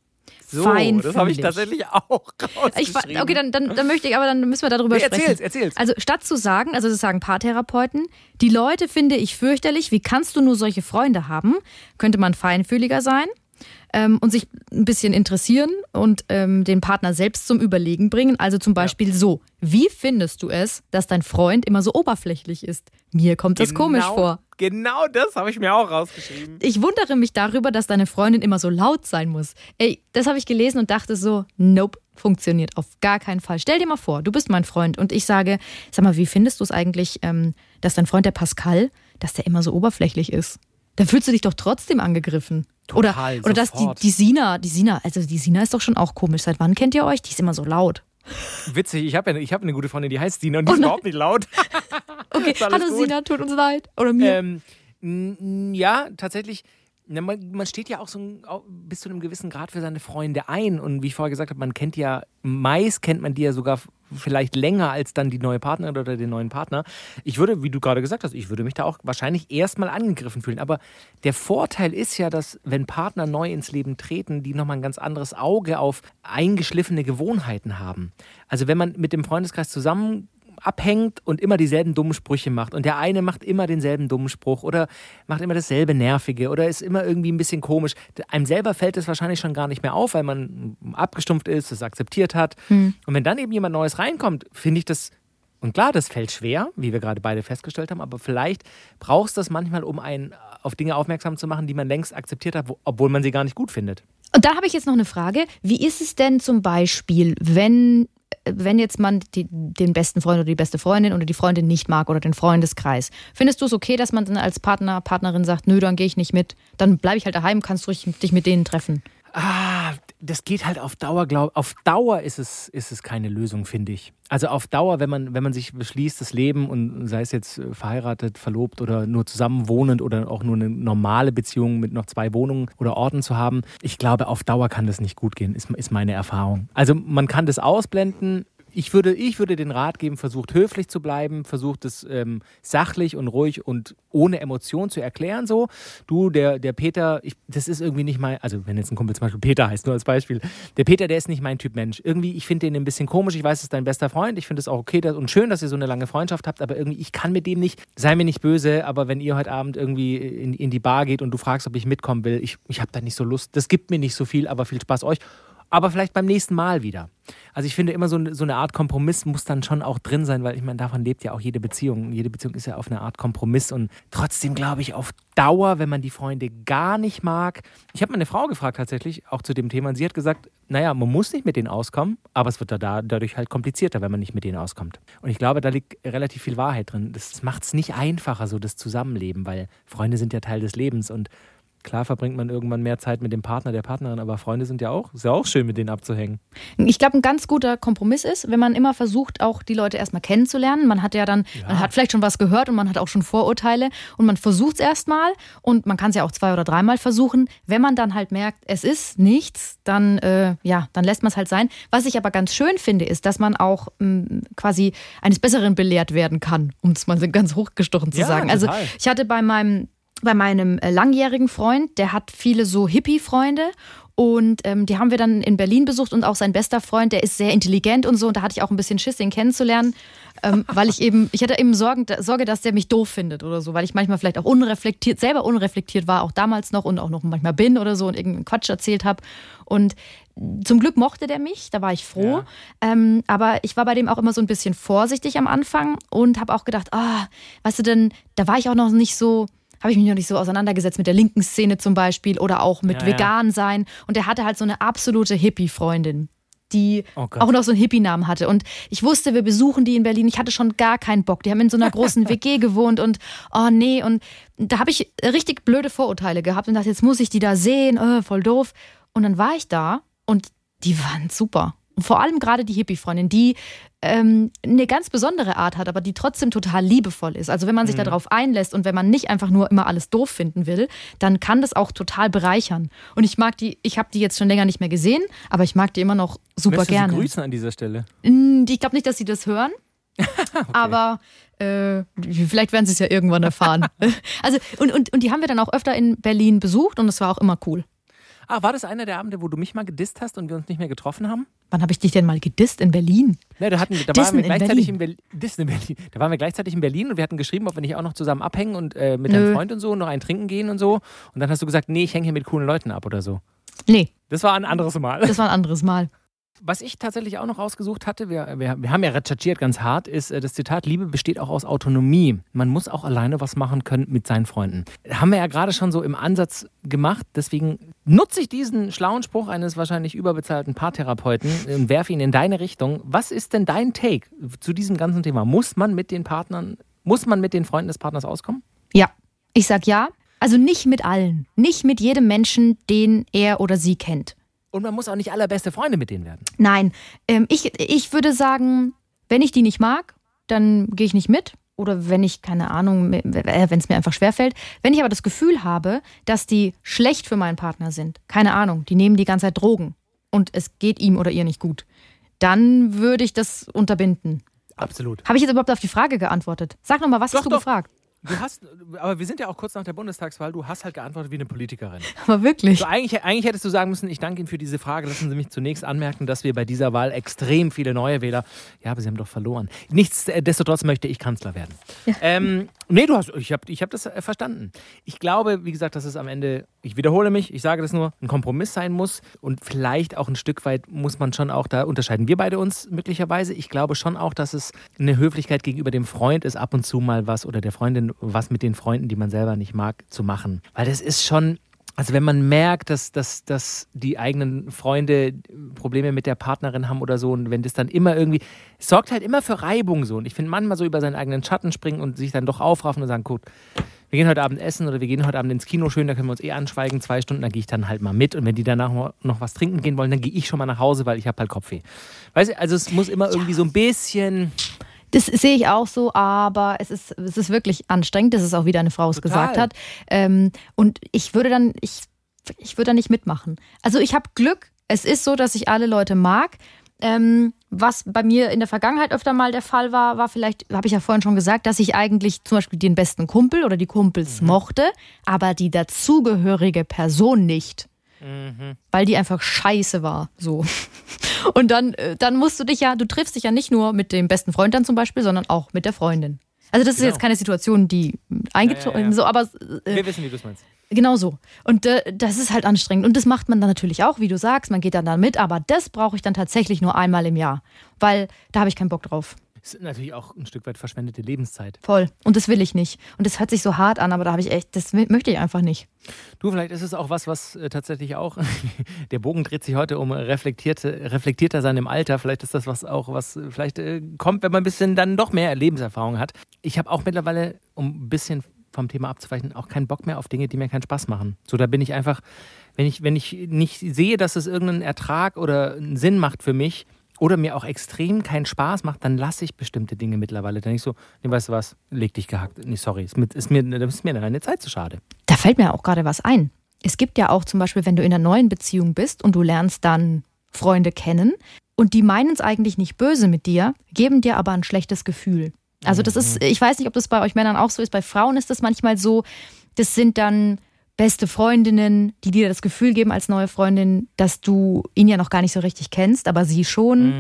So, das habe ich tatsächlich auch Ich, rausgeschrieben. okay, dann, dann, dann möchte ich, aber dann müssen wir darüber Nee, sprechen. erzähl's, erzähl's. Also statt zu sagen, also das sagen Paartherapeuten, die Leute finde ich fürchterlich, wie kannst du nur solche Freunde haben, könnte man feinfühliger sein ähm, und sich ein bisschen interessieren und ähm, den Partner selbst zum Überlegen bringen. Also zum Beispiel so, wie findest du es, dass dein Freund immer so oberflächlich ist? Mir kommt das komisch vor. Genau das habe ich mir auch rausgeschrieben. Ich wundere mich darüber, dass deine Freundin immer so laut sein muss. Ey, das habe ich gelesen und dachte so, nope, funktioniert auf gar keinen Fall. Stell dir mal vor, du bist mein Freund und ich sage, sag mal, wie findest du es eigentlich, ähm, dass dein Freund der Pascal, dass der immer so oberflächlich ist? Da fühlst du dich doch trotzdem angegriffen. Total, oder, oder dass die, die Sina, die Sina, also die Sina ist doch schon auch komisch. Seit wann kennt ihr euch? Die ist immer so laut. Witzig, ich habe ja, ich hab eine gute Freundin, die heißt Sina und die ist nein. überhaupt nicht laut. Okay, Ist hallo gut. Sina, tut uns leid. Oder mir. Ähm, ja, tatsächlich. Na, Man, man steht ja auch so ein, bis zu einem gewissen Grad für seine Freunde ein. Und wie ich vorher gesagt habe, man kennt ja, meist kennt man die ja sogar vielleicht länger als dann die neue Partnerin oder den neuen Partner. Ich würde, wie du gerade gesagt hast, ich würde mich da auch wahrscheinlich erstmal angegriffen fühlen. Aber der Vorteil ist ja, dass wenn Partner neu ins Leben treten, die nochmal ein ganz anderes Auge auf eingeschliffene Gewohnheiten haben. Also wenn man mit dem Freundeskreis zusammen abhängt und immer dieselben dummen Sprüche macht. Und der eine macht immer denselben dummen Spruch oder macht immer dasselbe Nervige oder ist immer irgendwie ein bisschen komisch. Einem selber fällt es wahrscheinlich schon gar nicht mehr auf, weil man abgestumpft ist, es akzeptiert hat. Und wenn dann eben jemand Neues reinkommt, finde ich das. Und klar, das fällt schwer, wie wir gerade beide festgestellt haben, aber vielleicht brauchst du das manchmal, um einen auf Dinge aufmerksam zu machen, die man längst akzeptiert hat, wo, obwohl man sie gar nicht gut findet. Und da habe ich jetzt noch eine Frage. Wie ist es denn zum Beispiel, wenn, wenn jetzt man die, den besten Freund oder die beste Freundin oder die Freundin nicht mag oder den Freundeskreis? Findest du es okay, dass man dann als Partner, Partnerin sagt, nö, dann gehe ich nicht mit, dann bleibe ich halt daheim, kannst du dich mit denen treffen? Ah, das geht halt auf Dauer, glaub Auf Dauer ist es, ist es keine Lösung, finde ich. Also auf Dauer, wenn man, wenn man sich beschließt, das Leben und sei es jetzt äh, verheiratet, verlobt oder nur zusammen wohnend oder auch nur eine normale Beziehung mit noch zwei Wohnungen oder Orten zu haben, ich glaube, auf Dauer kann das nicht gut gehen, ist, ist meine Erfahrung. Also man kann das ausblenden. Ich würde, ich würde den Rat geben, versucht höflich zu bleiben, versucht es ähm, sachlich und ruhig und ohne Emotion zu erklären. So, du, der, der Peter, ich, das ist irgendwie nicht mein, also wenn jetzt ein Kumpel zum Beispiel Peter heißt, nur als Beispiel, der Peter, der ist nicht mein Typ Mensch. Irgendwie, ich finde den ein bisschen komisch, ich weiß, es ist dein bester Freund, ich finde es auch okay dass, und schön, dass ihr so eine lange Freundschaft habt, aber irgendwie, ich kann mit dem nicht, sei mir nicht böse, aber wenn ihr heute Abend irgendwie in, in die Bar geht und du fragst, ob ich mitkommen will, ich, ich habe da nicht so Lust, das gibt mir nicht so viel, aber viel Spaß euch. Aber vielleicht beim nächsten Mal wieder. Also ich finde immer so, so eine Art Kompromiss muss dann schon auch drin sein, weil ich meine, davon lebt ja auch jede Beziehung. Jede Beziehung ist ja auf eine Art Kompromiss und trotzdem glaube ich auf Dauer, wenn man die Freunde gar nicht mag. Ich habe meine Frau gefragt tatsächlich, auch zu dem Thema, und sie hat gesagt, naja, man muss nicht mit denen auskommen, aber es wird da dadurch halt komplizierter, wenn man nicht mit denen auskommt. Und ich glaube, da liegt relativ viel Wahrheit drin. Das macht es nicht einfacher, so das Zusammenleben, weil Freunde sind ja Teil des Lebens und Klar verbringt man irgendwann mehr Zeit mit dem Partner, der Partnerin, aber Freunde sind ja auch, ist ja auch schön, mit denen abzuhängen. Ich glaube, ein ganz guter Kompromiss ist, wenn man immer versucht, auch die Leute erstmal kennenzulernen. Man hat ja dann, ja. man hat vielleicht schon was gehört und man hat auch schon Vorurteile und man versucht es erstmal und man kann es ja auch zwei oder dreimal versuchen. Wenn man dann halt merkt, es ist nichts, dann, äh, ja, dann lässt man es halt sein. Was ich aber ganz schön finde, ist, dass man auch mh, mm, quasi eines Besseren belehrt werden kann, um es mal ganz hochgestochen zu ja, sagen. Also total. ich hatte bei meinem bei meinem äh, langjährigen Freund, der hat viele so Hippie-Freunde und ähm, die haben wir dann in Berlin besucht und auch sein bester Freund, der ist sehr intelligent und so. Und da hatte ich auch ein bisschen Schiss, den kennenzulernen, ähm, weil ich eben, ich hatte eben Sorgen, Sorge, dass der mich doof findet oder so, weil ich manchmal vielleicht auch unreflektiert, selber unreflektiert war, auch damals noch und auch noch manchmal bin oder so und irgendeinen Quatsch erzählt habe. Und zum Glück mochte der mich, da war ich froh. Ja. Ähm, aber ich war bei dem auch immer so ein bisschen vorsichtig am Anfang und habe auch gedacht, ah, weißt du denn, da war ich auch noch nicht so habe ich mich noch nicht so auseinandergesetzt mit der linken Szene zum Beispiel oder auch mit ja, vegan sein. Und er hatte halt so eine absolute Hippie-Freundin die oh auch noch so einen Hippie-Namen hatte. Und ich wusste, wir besuchen die in Berlin. Ich hatte schon gar keinen Bock. Die haben in so einer großen WG gewohnt und oh nee. Und da habe ich richtig blöde Vorurteile gehabt und dachte, jetzt muss ich die da sehen, oh, voll doof. Und dann war ich da und die waren super. Vor allem gerade die Hippie-Freundin, die ähm, eine ganz besondere Art hat, aber die trotzdem total liebevoll ist. Also wenn man sich mhm. darauf einlässt und wenn man nicht einfach nur immer alles doof finden will, dann kann das auch total bereichern. Und ich mag die, ich habe die jetzt schon länger nicht mehr gesehen, aber ich mag die immer noch super Möchtest gerne. Sie grüßen an dieser Stelle. Ich glaube nicht, dass sie das hören. okay. Aber äh, vielleicht werden sie es ja irgendwann erfahren. also, und, und, und die haben wir dann auch öfter in Berlin besucht und das war auch immer cool. Ah, war das einer der Abende, wo du mich mal gedisst hast und wir uns nicht mehr getroffen haben? Wann habe ich dich denn mal gedisst in Berlin? Ne, da, hatten, da waren wir gleichzeitig in Berlin. in Berlin. in Berlin. Da waren wir gleichzeitig in Berlin und wir hatten geschrieben, ob wir nicht auch noch zusammen abhängen und äh, mit Nö. deinem Freund und so noch ein Trinken gehen und so. Und dann hast du gesagt, nee, ich hänge hier mit coolen Leuten ab oder so. Nee. Das war ein anderes Mal. Das war ein anderes Mal. Was ich tatsächlich auch noch rausgesucht hatte, wir, wir, wir haben ja recherchiert ganz hart, ist äh, das Zitat, Liebe besteht auch aus Autonomie. Man muss auch alleine was machen können mit seinen Freunden. Haben wir ja gerade schon so im Ansatz gemacht, deswegen nutze ich diesen schlauen Spruch eines wahrscheinlich überbezahlten Paartherapeuten und werfe ihn in deine Richtung. Was ist denn dein Take zu diesem ganzen Thema? Muss man mit den Partnern, muss man mit den Freunden des Partners auskommen? Ja, ich sag ja. Also nicht mit allen, nicht mit jedem Menschen, den er oder sie kennt. Und man muss auch nicht allerbeste Freunde mit denen werden. Nein, ähm, ich, ich würde sagen, wenn ich die nicht mag, dann gehe ich nicht mit. Oder wenn ich, keine Ahnung, äh, wenn es mir einfach schwerfällt. Wenn ich aber das Gefühl habe, dass die schlecht für meinen Partner sind, keine Ahnung, die nehmen die ganze Zeit Drogen und es geht ihm oder ihr nicht gut, dann würde ich das unterbinden. Absolut. Habe ich jetzt überhaupt auf die Frage geantwortet? Sag nochmal, was doch, hast du doch. gefragt? Du hast, aber wir sind ja auch kurz nach der Bundestagswahl, du hast halt geantwortet wie eine Politikerin. Aber wirklich? So, eigentlich, eigentlich hättest du sagen müssen, ich danke Ihnen für diese Frage. Lassen Sie mich zunächst anmerken, dass wir bei dieser Wahl extrem viele neue Wähler, ja, aber Sie haben doch verloren. Nichtsdestotrotz möchte ich Kanzler werden. Ja. Ähm, nee, du hast, ich habe ich hab das äh, verstanden. Ich glaube, wie gesagt, dass es am Ende, ich wiederhole mich, ich sage das nur, ein Kompromiss sein muss und vielleicht auch ein Stück weit muss man schon auch, da unterscheiden wir beide uns möglicherweise. Ich glaube schon auch, dass es eine Höflichkeit gegenüber dem Freund ist, ab und zu mal was oder der Freundin was mit den Freunden, die man selber nicht mag, zu machen. Weil das ist schon, also wenn man merkt, dass, dass, dass die eigenen Freunde Probleme mit der Partnerin haben oder so und wenn das dann immer irgendwie, es sorgt halt immer für Reibung so. Und ich finde manchmal so über seinen eigenen Schatten springen und sich dann doch aufraffen und sagen, gut, wir gehen heute Abend essen oder wir gehen heute Abend ins Kino, schön, da können wir uns eh anschweigen, zwei Stunden, dann gehe ich dann halt mal mit. Und wenn die danach noch was trinken gehen wollen, dann gehe ich schon mal nach Hause, weil ich habe halt Kopfweh. Weißt du, also es muss immer irgendwie so ein bisschen das sehe ich auch so, aber es ist, es ist wirklich anstrengend, dass es auch wieder eine Frau es gesagt hat. Ähm, und ich würde dann, ich, ich würde da nicht mitmachen. Also ich habe Glück. Es ist so, dass ich alle Leute mag. Ähm, was bei mir in der Vergangenheit öfter mal der Fall war, war vielleicht, habe ich ja vorhin schon gesagt, dass ich eigentlich zum Beispiel den besten Kumpel oder die Kumpels mhm. mochte, aber die dazugehörige Person nicht. Mhm. Weil die einfach scheiße war. So. Und dann, äh, dann musst du dich ja, du triffst dich ja nicht nur mit dem besten Freund dann zum Beispiel, sondern auch mit der Freundin. Also das ist Genau. jetzt keine Situation, die eingezogen Ja, ja, ja. so, aber äh, Wir wissen, wie du es meinst. Genau so. Und äh, das ist halt anstrengend. Und das macht man dann natürlich auch, wie du sagst. Man geht dann da mit, aber das brauche ich dann tatsächlich nur einmal im Jahr. Weil da habe ich keinen Bock drauf. Es ist natürlich auch ein Stück weit verschwendete Lebenszeit. Voll. Und das will ich nicht. Und das hört sich so hart an, aber da habe ich echt, das möchte ich einfach nicht. Du, vielleicht ist es auch was, was äh, tatsächlich auch, der Bogen dreht sich heute um reflektierte, reflektierter sein im Alter. Vielleicht ist das was auch, was äh, vielleicht äh, kommt, wenn man ein bisschen dann doch mehr Lebenserfahrung hat. Ich habe auch mittlerweile, um ein bisschen vom Thema abzuweichen, auch keinen Bock mehr auf Dinge, die mir keinen Spaß machen. So, da bin ich einfach, wenn ich, wenn ich nicht sehe, dass es irgendeinen Ertrag oder einen Sinn macht für mich oder mir auch extrem keinen Spaß macht, dann lasse ich bestimmte Dinge mittlerweile. Dann ich so, nee, weißt du was, leg dich gehackt. Nee, sorry, ist mir, ist mir, das ist mir deine Zeit zu schade. Da fällt mir auch gerade was ein. Es gibt ja auch zum Beispiel, wenn du in einer neuen Beziehung bist und du lernst dann Freunde kennen und die meinen es eigentlich nicht böse mit dir, geben dir aber ein schlechtes Gefühl. Also das ist, ich weiß nicht, ob das bei euch Männern auch so ist, bei Frauen ist das manchmal so, das sind dann beste Freundinnen, die dir das Gefühl geben als neue Freundin, dass du ihn ja noch gar nicht so richtig kennst, aber sie schon.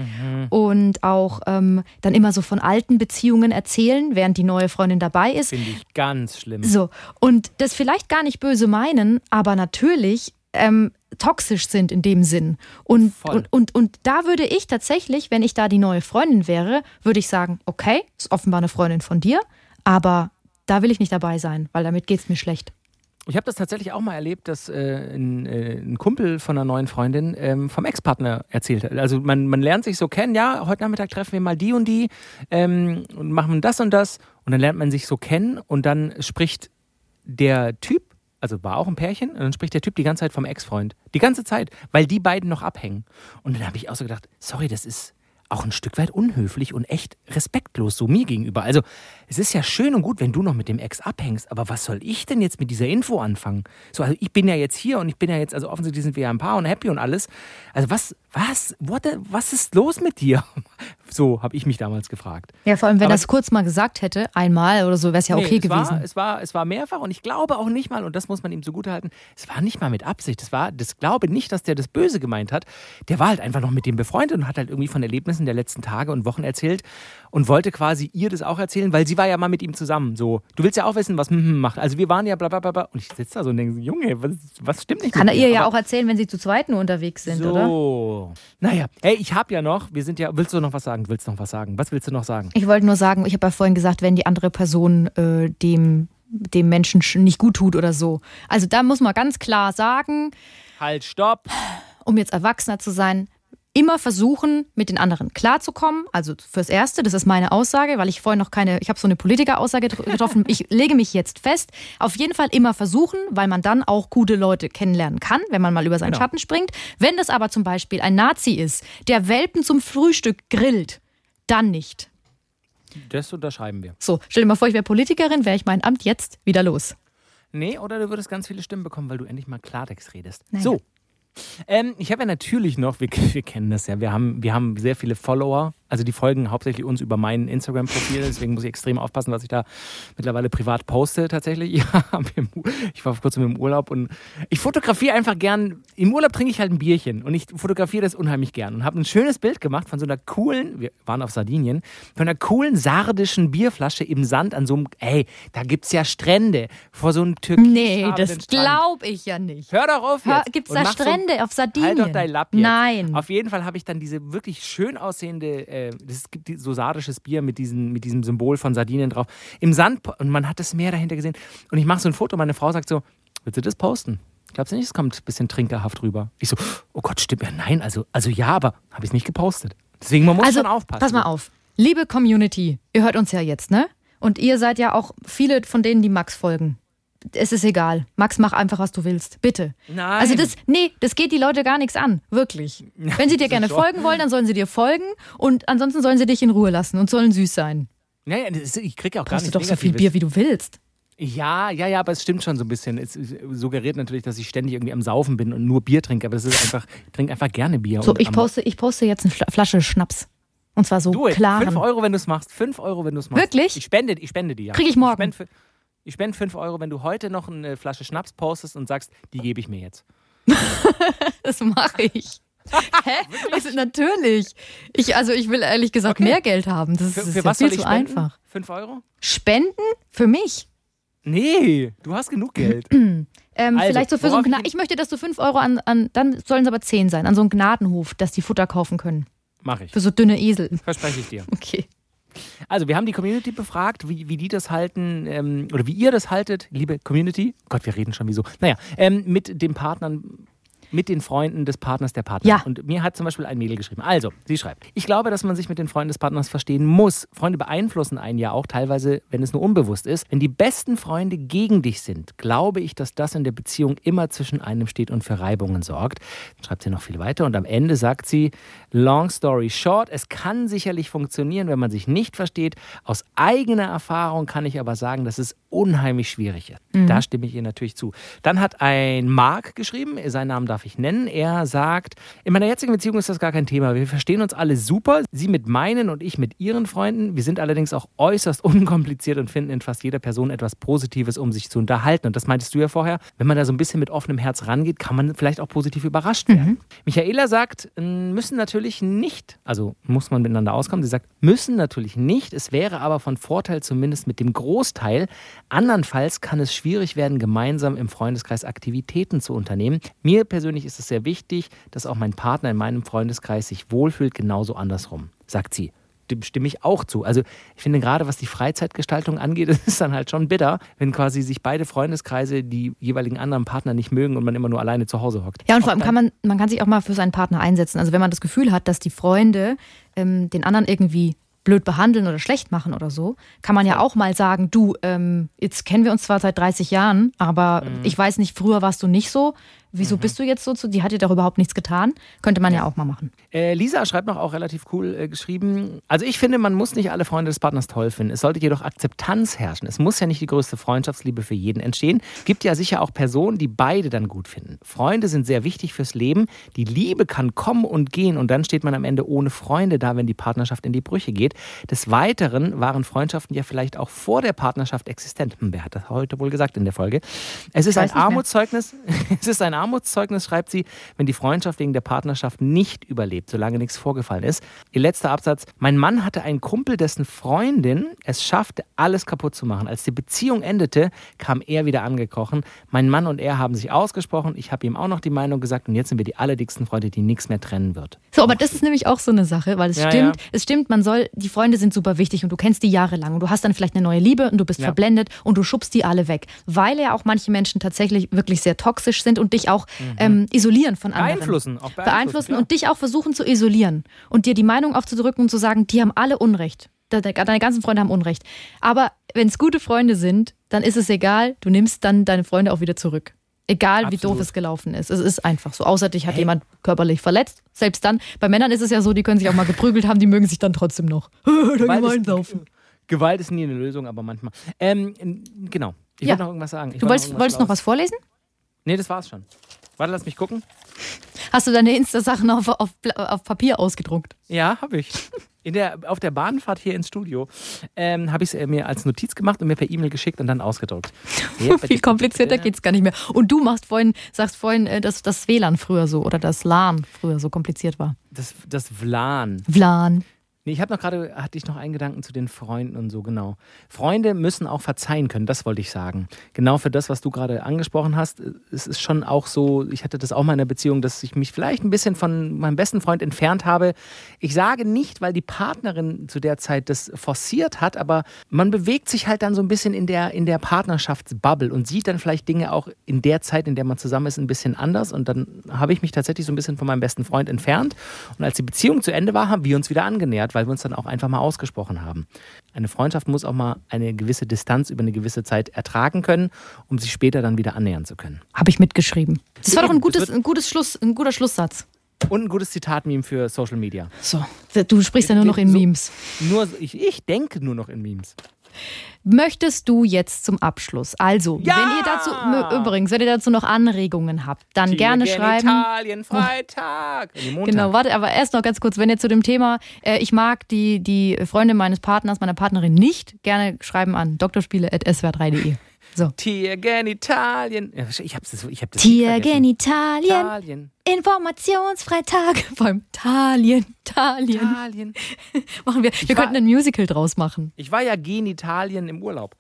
Und auch ähm, dann immer so von alten Beziehungen erzählen, während die neue Freundin dabei ist. Finde ich ganz schlimm. So, und das vielleicht gar nicht böse meinen, aber natürlich ähm, toxisch sind in dem Sinn. Und, Voll. und, und, und da würde ich tatsächlich, wenn ich da die neue Freundin wäre, würde ich sagen, okay, ist offenbar eine Freundin von dir, aber da will ich nicht dabei sein, weil damit geht es mir schlecht. Ich habe das tatsächlich auch mal erlebt, dass äh, ein, äh, ein Kumpel von einer neuen Freundin ähm, vom Ex-Partner erzählt hat. Also man, man lernt sich so kennen, ja, heute Nachmittag treffen wir mal die und die ähm, und machen das und das und dann lernt man sich so kennen und dann spricht der Typ, also war auch ein Pärchen, und dann spricht der Typ die ganze Zeit vom Ex-Freund. Die ganze Zeit, weil die beiden noch abhängen. Und dann habe ich auch so gedacht, sorry, das ist auch ein Stück weit unhöflich und echt respektlos so mir gegenüber. Also es ist ja schön und gut, wenn du noch mit dem Ex abhängst, aber was soll ich denn jetzt mit dieser Info anfangen? So, also ich bin ja jetzt hier und ich bin ja jetzt, also offensichtlich sind wir ja ein Paar und happy und alles. Also was, was, what was ist los mit dir? So habe ich mich damals gefragt. Ja, vor allem, wenn er es kurz mal gesagt hätte, einmal oder so, wäre es ja Nee, okay es gewesen. War, es, war, es war mehrfach und ich glaube auch nicht mal, und das muss man ihm zugutehalten, es war nicht mal mit Absicht. Es war, das glaube nicht, dass der das Böse gemeint hat. Der war halt einfach noch mit dem befreundet und hat halt irgendwie von Erlebnissen der letzten Tage und Wochen erzählt und wollte quasi ihr das auch erzählen, weil sie war ja mal mit ihm zusammen. So, du willst ja auch wissen, was hm, macht. Also wir waren ja bla bla bla bla. Und ich sitze da so und denke, so, Junge, was, was stimmt nicht Kann er ihr dir? ja Aber- auch erzählen, wenn sie zu zweit nur unterwegs sind, oder? so. Naja, hey, ich habe ja noch, wir sind ja, willst du noch was sagen? Willst du noch was sagen? Was willst du noch sagen? Ich wollte nur sagen, ich habe ja vorhin gesagt, wenn die andere Person äh, dem, dem Menschen sch- nicht gut tut oder so. Also da muss man ganz klar sagen, Halt, stopp. um jetzt erwachsener zu sein, immer versuchen, mit den anderen klarzukommen. Also fürs Erste, das ist meine Aussage, weil ich vorhin noch keine, ich habe so eine Politikeraussage tr- getroffen. Ich lege mich jetzt fest. Auf jeden Fall immer versuchen, weil man dann auch gute Leute kennenlernen kann, wenn man mal über seinen Genau. Schatten springt. Wenn das aber zum Beispiel ein Nazi ist, der Welpen zum Frühstück grillt, dann nicht. Das unterschreiben wir. So, stell dir mal vor, ich wäre Politikerin, wäre ich mein Amt jetzt wieder los. Nee, oder du würdest ganz viele Stimmen bekommen, weil du endlich mal Klartext redest. Naja. So. Ähm, ich habe ja natürlich noch, wir, wir kennen das ja, wir haben, wir haben sehr viele Follower, also die folgen hauptsächlich uns über mein Instagram-Profil, deswegen muss ich extrem aufpassen, was ich da mittlerweile privat poste tatsächlich. Ja, ich war vor kurzem im Urlaub und ich fotografiere einfach gern, im Urlaub trinke ich halt ein Bierchen und ich fotografiere das unheimlich gern und habe ein schönes Bild gemacht von so einer coolen, wir waren auf Sardinien, von einer coolen sardischen Bierflasche im Sand an so einem, ey, da gibt's ja Strände vor so einem türkisfarbenen Nee, das glaube ich ja nicht. Hör doch auf jetzt. gibt's Und da mach so- Strände auf Sardinien? Halt doch dein Lapp jetzt. Nein. Auf jeden Fall habe ich dann diese wirklich schön aussehende, äh, das gibt die- so sardisches Bier mit, diesen, mit diesem Symbol von Sardinien drauf, im Sand und man hat das Meer dahinter gesehen. Und ich mache so ein Foto, meine Frau sagt so, willst du das posten? Glaubst du nicht, es kommt ein bisschen trinkerhaft rüber? Ich so, oh Gott, stimmt ja, nein, also, also ja, aber habe ich nicht gepostet. Deswegen, man muss also, schon aufpassen. pass mal auf. Liebe Community, ihr hört uns ja jetzt, ne? Und ihr seid ja auch viele von denen, die Max folgen. Es ist egal. Max, mach einfach, was du willst. Bitte. Nein. Also das, nee, das geht die Leute gar nichts an. Wirklich. Wenn sie dir gerne folgen wollen, dann sollen sie dir folgen. Und ansonsten sollen sie dich in Ruhe lassen und sollen süß sein. Naja, ist, ich kriege auch gar Brauchst du nicht doch so viel Bier, wie du willst. Ja, ja, ja, aber es stimmt schon so ein bisschen. Es suggeriert natürlich, dass ich ständig irgendwie am Saufen bin und nur Bier trinke, aber das ist einfach, ich trinke einfach gerne Bier. So, ich poste, ich poste jetzt eine Fla- Flasche Schnaps. Und zwar so Du, klaren. 5 Euro, wenn du es machst. 5 Euro, wenn du es machst. Wirklich? Ich spende, ich spende die, ja. Krieg ich morgen. Ich ich spende 5 Euro, wenn du heute noch eine Flasche Schnaps postest und sagst, die gebe ich mir jetzt. Das mache ich. Hä? Also, natürlich. Ich, also ich will ehrlich gesagt Okay. mehr Geld haben. Das, Für, ist für ja viel zu spenden? einfach. Fünf Euro? Spenden für mich. Nee, du hast genug Geld. Ähm, Also, vielleicht so für so ein worauf ich möchte, dass du 5 Euro an, an, dann sollen es aber 10 sein, an so einen Gnadenhof, dass die Futter kaufen können. Mach ich. Für so dünne Esel. Verspreche ich dir. Okay. Also, wir haben die Community befragt, wie, wie die das halten ähm, oder wie ihr das haltet, liebe Community. Gott, wir reden schon wie so. Naja, ähm, mit den Partnern, mit den Freunden des Partners der Partnerin. Ja. Und mir hat zum Beispiel ein Mädel geschrieben. Also, sie schreibt: Ich glaube, dass man sich mit den Freunden des Partners verstehen muss. Freunde beeinflussen einen ja auch teilweise, wenn es nur unbewusst ist. Wenn die besten Freunde gegen dich sind, glaube ich, dass das in der Beziehung immer zwischen einem steht und für Reibungen sorgt. Dann schreibt sie noch viel weiter und am Ende sagt sie: Long story short, es kann sicherlich funktionieren, wenn man sich nicht versteht. Aus eigener Erfahrung kann ich aber sagen, dass es unheimlich schwierig ist. Da stimme ich ihr natürlich zu. Dann hat ein Mark geschrieben, seinen Namen darf ich nennen. Er sagt, in meiner jetzigen Beziehung ist das gar kein Thema. Wir verstehen uns alle super. Sie mit meinen und ich mit ihren Freunden. Wir sind allerdings auch äußerst unkompliziert und finden in fast jeder Person etwas Positives, um sich zu unterhalten. Und das meintest du ja vorher. Wenn man da so ein bisschen mit offenem Herz rangeht, kann man vielleicht auch positiv überrascht werden. Michaela sagt, müssen natürlich nicht, also muss man miteinander auskommen. Sie sagt, müssen natürlich nicht. Es wäre aber von Vorteil zumindest mit dem Großteil. Andernfalls kann es schwierig werden, gemeinsam im Freundeskreis Aktivitäten zu unternehmen. Mir persönlich ist es sehr wichtig, dass auch mein Partner in meinem Freundeskreis sich wohlfühlt, genauso andersrum, sagt sie. Dem stimme ich auch zu. Also ich finde gerade, was die Freizeitgestaltung angeht, ist es dann halt schon bitter, wenn quasi sich beide Freundeskreise die jeweiligen anderen Partner nicht mögen und man immer nur alleine zu Hause hockt. Ja, und vor allem kann man, man kann sich auch mal für seinen Partner einsetzen. Also wenn man das Gefühl hat, dass die Freunde ähm, den anderen irgendwie blöd behandeln oder schlecht machen oder so, kann man ja auch mal sagen, du, ähm, jetzt kennen wir uns zwar seit 30 Jahren, aber Mhm. ich weiß nicht, früher warst du nicht so. Wieso bist du jetzt so zu? Die hat dir doch überhaupt nichts getan. Könnte man ja, auch mal machen. Äh, Lisa schreibt noch auch relativ cool äh, geschrieben. Also ich finde, man muss nicht alle Freunde des Partners toll finden. Es sollte jedoch Akzeptanz herrschen. Es muss ja nicht die größte Freundschaftsliebe für jeden entstehen. Gibt ja sicher auch Personen, die beide dann gut finden. Freunde sind sehr wichtig fürs Leben. Die Liebe kann kommen und gehen und dann steht man am Ende ohne Freunde da, wenn die Partnerschaft in die Brüche geht. Des Weiteren waren Freundschaften ja vielleicht auch vor der Partnerschaft existent. Hm, wer hat das heute wohl gesagt in der Folge? Es ist ein. Armutszeugnis. Es ist ein Armutszeugnis, schreibt sie, wenn die Freundschaft wegen der Partnerschaft nicht überlebt, solange nichts vorgefallen ist. Ihr letzter Absatz. Mein Mann hatte einen Kumpel, dessen Freundin es schaffte, alles kaputt zu machen. Als die Beziehung endete, kam er wieder angekrochen. Mein Mann und er haben sich ausgesprochen. Ich habe ihm auch noch die Meinung gesagt und jetzt sind wir die allerdicksten Freunde, die nichts mehr trennen wird. So, aber das ist nämlich auch so eine Sache, weil es Ja, stimmt, ja. es stimmt, man soll, die Freunde sind super wichtig und du kennst die jahrelang und du hast dann vielleicht eine neue Liebe und du bist Ja. verblendet und du schubst die alle weg, weil ja auch manche Menschen tatsächlich wirklich sehr toxisch sind und dich auch ähm, isolieren von anderen. Mhm. Beeinflussen, auch beeinflussen, Beeinflussen und dich auch versuchen zu isolieren und dir die Meinung aufzudrücken und zu sagen, die haben alle Unrecht. De- de- Deine ganzen Freunde haben Unrecht. Aber wenn es gute Freunde sind, dann ist es egal, du nimmst dann deine Freunde auch wieder zurück. Egal wie Absolut. doof es gelaufen ist. Es ist einfach so. Außer dich hat jemand körperlich verletzt. Selbst dann, bei Männern ist es ja so, die können sich auch mal geprügelt haben, die mögen sich dann trotzdem noch. da Gewalt gemein ist, saufen. Gewalt ist nie eine Lösung, aber manchmal. Ähm, genau. Ich Ja. wollte noch irgendwas sagen. Ich Du wollte wolltest, wolltest noch was vorlesen? Nee, das war's schon. Warte, lass mich gucken. Hast du deine Insta-Sachen auf, auf, auf Papier ausgedruckt? Ja, habe ich. In der, auf der Bahnfahrt hier ins Studio ähm, habe ich es mir als Notiz gemacht und mir per E-Mail geschickt und dann ausgedruckt. Viel komplizierter geht's gar nicht mehr. Und du machst vorhin, sagst vorhin, äh, dass das WLAN früher so oder das LAN früher so kompliziert war. Das, das Vlan. WLAN. Nee, ich habe noch gerade, hatte ich noch einen Gedanken zu den Freunden und so, genau. Freunde müssen auch verzeihen können, das wollte ich sagen. Genau für das, was du gerade angesprochen hast. Es ist schon auch so, ich hatte das auch mal in der Beziehung, dass ich mich vielleicht ein bisschen von meinem besten Freund entfernt habe. Ich sage nicht, weil die Partnerin zu der Zeit das forciert hat, aber man bewegt sich halt dann so ein bisschen in der, in der Partnerschaftsbubble und sieht dann vielleicht Dinge auch in der Zeit, in der man zusammen ist, ein bisschen anders. Und dann habe ich mich tatsächlich so ein bisschen von meinem besten Freund entfernt. Und als die Beziehung zu Ende war, haben wir uns wieder angenähert, weil wir uns dann auch einfach mal ausgesprochen haben. Eine Freundschaft muss auch mal eine gewisse Distanz über eine gewisse Zeit ertragen können, um sich später dann wieder annähern zu können. Habe ich mitgeschrieben. Das war doch ein gutes, ein gutes Schluss, ein guter Schlusssatz. Und ein gutes Zitat-Meme für Social Media. So. Du sprichst ja nur noch in So- Memes. Nur, ich, ich denke nur noch in Memes. Möchtest du jetzt zum Abschluss? Also, Ja! wenn ihr dazu, übrigens, wenn ihr dazu noch Anregungen habt, dann gerne schreiben. Italien, Freitag. Genau, warte, aber erst noch ganz kurz, wenn ihr zu dem Thema, äh, ich mag die, die Freunde meines Partners, meiner Partnerin nicht, gerne schreiben an drspiele.swr3.de. So. Tiergenitalien. Ich hab's, das- ich hab das. Tiergenitalien, Italien. Informationsfreitag beim Talien, Talien. Italien. Machen wir. Wir war- könnten ein Musical draus machen. Ich war ja Genitalien im Urlaub.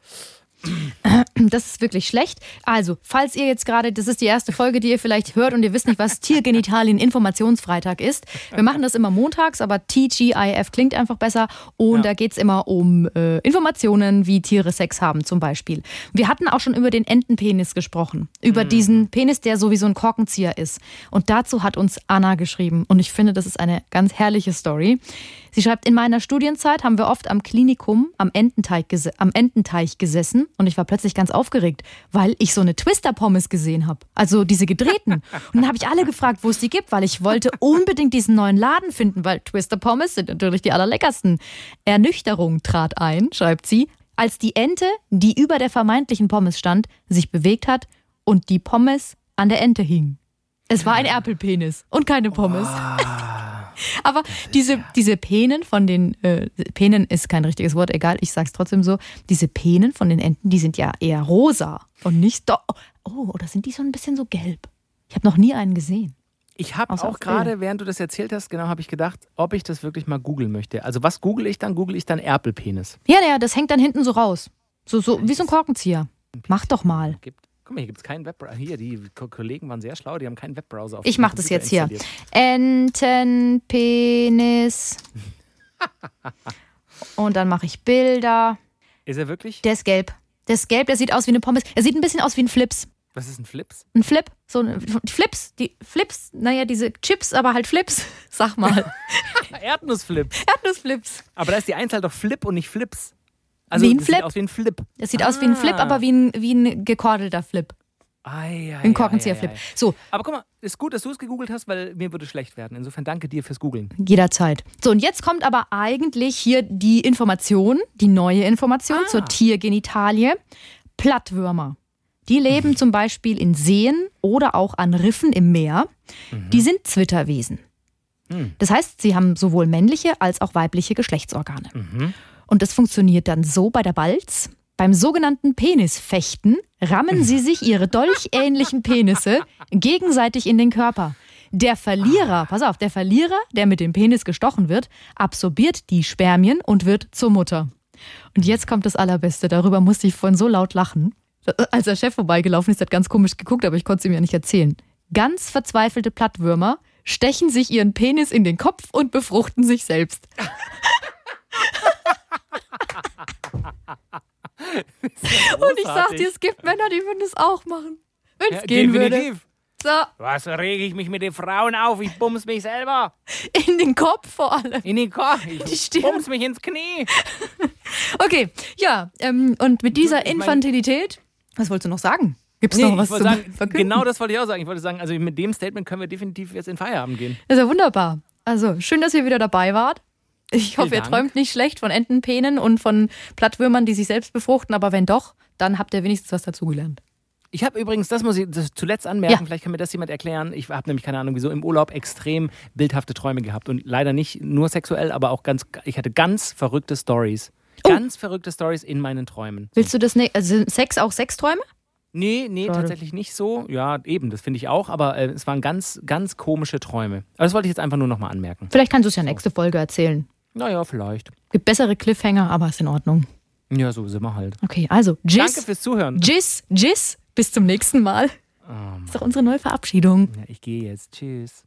Das ist wirklich schlecht. Also, falls ihr jetzt gerade, das ist die erste Folge, die ihr vielleicht hört und ihr wisst nicht, was Tiergenitalien Informationsfreitag ist. Wir machen das immer montags, aber TGIF klingt einfach besser. Und Ja. da geht es immer um äh, Informationen, wie Tiere Sex haben zum Beispiel. Wir hatten auch schon über den Entenpenis gesprochen. Über diesen Penis, der so wie so ein Korkenzieher ist. Und dazu hat uns Anna geschrieben. Und ich finde, das ist eine ganz herrliche Story. Sie schreibt, in meiner Studienzeit haben wir oft am Klinikum am Ententeich, am Ententeich gesessen und ich war plötzlich ganz aufgeregt, weil ich so eine Twister-Pommes gesehen habe. Also diese gedrehten. Und dann habe ich alle gefragt, wo es die gibt, weil ich wollte unbedingt diesen neuen Laden finden, weil Twister-Pommes sind natürlich die allerleckersten. Ernüchterung trat ein, schreibt sie, als die Ente, die über der vermeintlichen Pommes stand, sich bewegt hat und die Pommes an der Ente hing. Es war ein Erpelpenis und keine Pommes. Aber diese, diese Penen von den, äh, Penen ist kein richtiges Wort, egal, ich sag's trotzdem so. Diese Penen von den Enten, die sind ja eher rosa und nicht do Oh, oder sind die so ein bisschen so gelb? Ich habe noch nie einen gesehen. Ich habe auch gerade, während du das erzählt hast, genau habe ich gedacht, ob ich das wirklich mal googeln möchte. Also was google ich dann? Google ich dann Erpelpenis. Ja, ja, das hängt dann hinten so raus. So, so wie so ein Korkenzieher. Mach doch mal. Gibt. Guck mal, hier gibt es keinen Webbrowser. Hier, die Ko- Kollegen waren sehr schlau, die haben keinen Webbrowser auf Ich dem mach das jetzt hier. Entenpenis. Und dann mache ich Bilder. Ist er wirklich? Der ist gelb. Der ist gelb, der sieht aus wie eine Pommes. Er sieht ein bisschen aus wie ein Flips. Was ist ein Flips? Ein Flip, so ein die Flips, die Flips, naja, diese Chips, aber halt Flips. Sag mal. Erdnussflips. Erdnussflips. Aber da ist die Einzahl doch Flip und nicht Flips. Also Wie ein Flip? Sieht aus wie ein Flip. Es sieht aus wie ein Flip, Ah. aber wie ein, wie ein gekordelter Flip. Ei, ei, Ein Korkenzieher-Flip. So, Aber guck mal, ist gut, dass du es gegoogelt hast, weil mir würde schlecht werden. Insofern danke dir fürs Googeln. jederzeit. So, und jetzt kommt aber eigentlich hier die Information, die neue Information zur Tiergenitalie. Plattwürmer. Die leben zum Beispiel in Seen oder auch an Riffen im Meer. Die sind Zwitterwesen. Das heißt, sie haben sowohl männliche als auch weibliche Geschlechtsorgane. Und das funktioniert dann so bei der Balz. Beim sogenannten Penisfechten rammen sie sich ihre dolchähnlichen Penisse gegenseitig in den Körper. Der Verlierer, pass auf, der Verlierer, der mit dem Penis gestochen wird, absorbiert die Spermien und wird zur Mutter. Und jetzt kommt das Allerbeste. Darüber musste ich vorhin so laut lachen. Als der Chef vorbeigelaufen ist, hat ganz komisch geguckt, aber ich konnte es ihm ja nicht erzählen. Ganz verzweifelte Plattwürmer stechen sich ihren Penis in den Kopf und befruchten sich selbst. Und ich sag dir, es gibt Männer, die würden es auch machen. Wenn es Ja, gehen würde. definitiv. So, Was rege ich mich mit den Frauen auf? Ich bums mich selber. in den Kopf vor allem. In den Kopf. Die Ich Stirn. bums mich ins Knie. Okay, ja, ähm, und mit dieser Infantilität, was wolltest du noch sagen? Gibt es Nee, noch was zu sagen, verkünden? genau das wollte ich auch sagen. Ich wollte sagen, also mit dem Statement können wir definitiv jetzt in Feierabend gehen. Das ist ja wunderbar. Also, schön, dass ihr wieder dabei wart. Ich hoffe, ihr träumt nicht schlecht von Entenpenen und von Plattwürmern, die sich selbst befruchten, aber wenn doch, dann habt ihr wenigstens was dazugelernt. Ich habe übrigens, das muss ich das zuletzt anmerken, Ja. vielleicht kann mir das jemand erklären. Ich habe nämlich keine Ahnung, wieso im Urlaub extrem bildhafte Träume gehabt und leider nicht nur sexuell, aber auch ganz, ich hatte ganz verrückte Stories. Oh. Ganz verrückte Stories in meinen Träumen. Willst du das nicht? Also sind Sex auch Sexträume? Nee, nee, Schade. tatsächlich nicht so. Ja, eben, das finde ich auch, aber äh, es waren ganz, ganz komische Träume. Aber das wollte ich jetzt einfach nur nochmal anmerken. Vielleicht kannst du es ja nächste Folge erzählen. Naja, vielleicht. Gibt bessere Cliffhanger, aber ist in Ordnung. Ja, so sind wir halt. Okay, also Danke Jizz, fürs Zuhören. Jizz, Jizz, bis zum nächsten Mal. Oh, ist doch unsere neue Verabschiedung. ja, ich gehe jetzt. Tschüss.